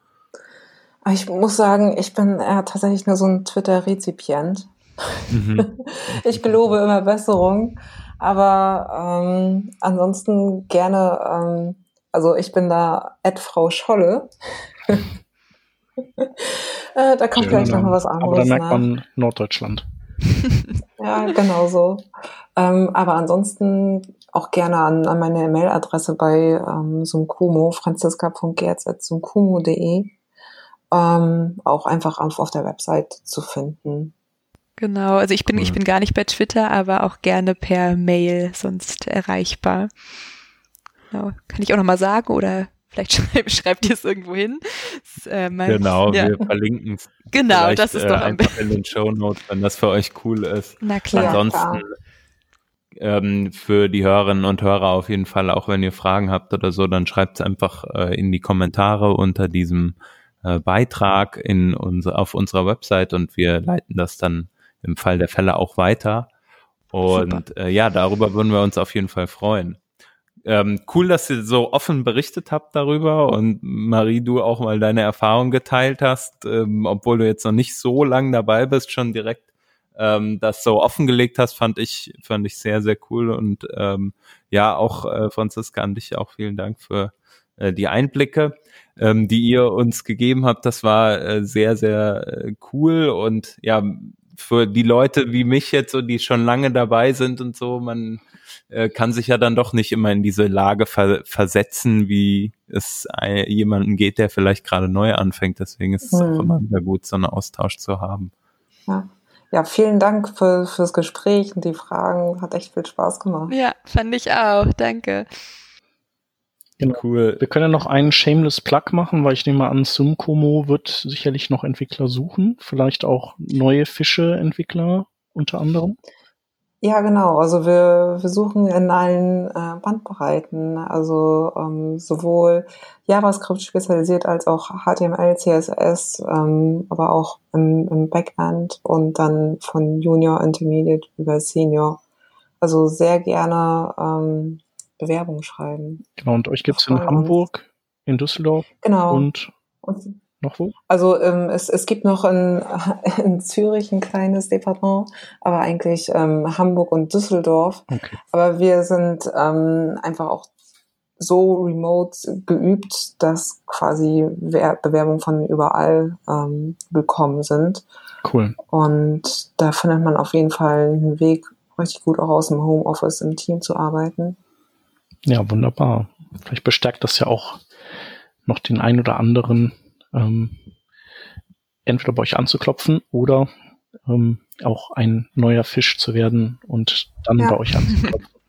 [SPEAKER 3] Ich muss sagen, ich bin äh, tatsächlich nur so ein Twitter-Rezipient. Mhm. ich gelobe immer Besserung. Aber ähm, ansonsten gerne, ähm, also ich bin da Ed Frau Scholle. äh, da kommt gleich noch mal was anderes.
[SPEAKER 2] Aber da merkt nach. man Norddeutschland.
[SPEAKER 3] ja, genau so. Ähm, aber ansonsten auch gerne an, an meine E-Mail-Adresse bei ähm, Sumkumo, franziska.gerz.sumkumo.de. Ähm, auch einfach auf, auf der Website zu finden.
[SPEAKER 4] Genau, also ich bin, cool. ich bin gar nicht bei Twitter, aber auch gerne per Mail sonst erreichbar. Genau. Kann ich auch nochmal sagen oder vielleicht schreib, schreibt ihr es irgendwo hin.
[SPEAKER 1] Das, äh, mein, genau, ja. wir verlinken es.
[SPEAKER 4] Genau, das ist äh, doch
[SPEAKER 1] einfach in den Show Notes, wenn das für euch cool ist.
[SPEAKER 4] Na klar.
[SPEAKER 1] Ansonsten ähm, für die Hörerinnen und Hörer auf jeden Fall, auch wenn ihr Fragen habt oder so, dann schreibt es einfach äh, in die Kommentare unter diesem äh, Beitrag in unser, auf unserer Website und wir leiten das dann im Fall der Fälle auch weiter. Und äh, ja, darüber würden wir uns auf jeden Fall freuen. Ähm, cool, dass ihr so offen berichtet habt darüber und Marie, du auch mal deine Erfahrung geteilt hast, ähm, obwohl du jetzt noch nicht so lang dabei bist, schon direkt ähm, das so offengelegt hast, fand ich, fand ich sehr, sehr cool. Und ähm, ja, auch äh, Franziska an dich auch vielen Dank für äh, die Einblicke, ähm, die ihr uns gegeben habt. Das war äh, sehr, sehr äh, cool und ja, für die Leute wie mich jetzt so, die schon lange dabei sind und so, man äh, kann sich ja dann doch nicht immer in diese Lage ver versetzen, wie es jemanden geht, der vielleicht gerade neu anfängt. Deswegen ist es hm. auch immer wieder gut, so einen Austausch zu haben.
[SPEAKER 3] Ja. Ja, vielen Dank für, fürs Gespräch und die Fragen. Hat echt viel Spaß gemacht.
[SPEAKER 4] Ja, fand ich auch. Danke.
[SPEAKER 2] Genau. Cool. Wir können ja noch einen Shameless Plug machen, weil ich nehme an, Sumkomo wird sicherlich noch Entwickler suchen. Vielleicht auch neue Fische-Entwickler unter anderem.
[SPEAKER 3] Ja, genau. Also wir, wir suchen in allen äh, Bandbreiten, also ähm, sowohl JavaScript spezialisiert als auch HTML, CSS, ähm, aber auch im, im Backend und dann von Junior, Intermediate über Senior. Also sehr gerne ähm, Bewerbung schreiben.
[SPEAKER 2] Genau, und euch gibt's in Hamburg, in Düsseldorf
[SPEAKER 3] genau.
[SPEAKER 2] und, und noch wo?
[SPEAKER 3] Also ähm, es, es gibt noch in, in Zürich ein kleines Departement, aber eigentlich ähm, Hamburg und Düsseldorf. Okay. Aber wir sind ähm, einfach auch so remote geübt, dass quasi Bewerbungen von überall ähm, willkommen sind.
[SPEAKER 2] Cool.
[SPEAKER 3] Und da findet man auf jeden Fall einen Weg, richtig gut auch aus dem Homeoffice im Team zu arbeiten.
[SPEAKER 2] Ja, wunderbar. Vielleicht bestärkt das ja auch noch den ein oder anderen, ähm, entweder bei euch anzuklopfen oder ähm, auch ein neuer Fisch zu werden und dann ja. bei euch anzuklopfen.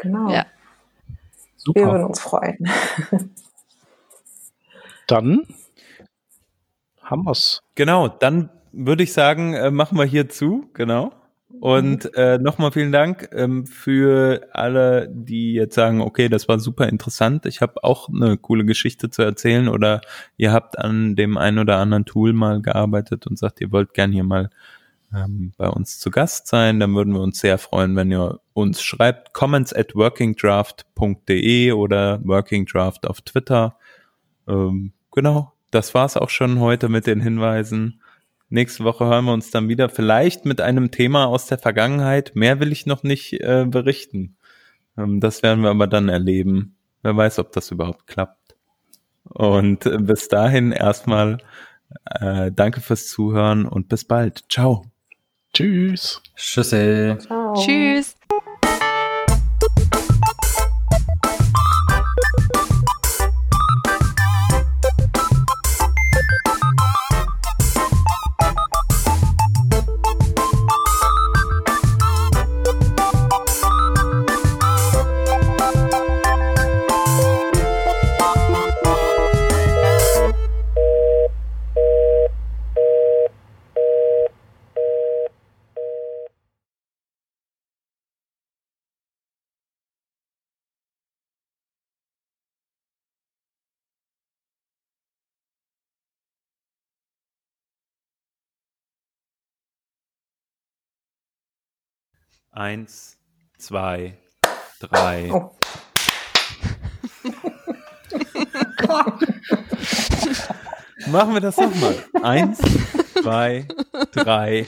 [SPEAKER 3] Genau. Ja. Super. Wir würden uns freuen.
[SPEAKER 2] dann haben wir's.
[SPEAKER 1] Genau, dann würde ich sagen, äh, machen wir hier zu, genau. Und mhm. äh, nochmal vielen Dank ähm, für alle, die jetzt sagen, okay, das war super interessant. Ich habe auch eine coole Geschichte zu erzählen oder ihr habt an dem ein oder anderen Tool mal gearbeitet und sagt, ihr wollt gern hier mal ähm, bei uns zu Gast sein. Dann würden wir uns sehr freuen, wenn ihr uns schreibt. Comments at workingdraft.de oder workingdraft auf Twitter. Ähm, genau, das war's auch schon heute mit den Hinweisen. Nächste Woche hören wir uns dann wieder, vielleicht mit einem Thema aus der Vergangenheit. Mehr will ich noch nicht äh, berichten. Ähm, das werden wir aber dann erleben. Wer weiß, ob das überhaupt klappt. Und äh, bis dahin erstmal äh, danke fürs Zuhören und bis bald. Ciao.
[SPEAKER 2] Tschüss.
[SPEAKER 5] Tschüssi.
[SPEAKER 4] Ciao. Tschüss.
[SPEAKER 1] Eins, zwei, drei. Oh. Machen wir das nochmal. Eins, zwei, drei,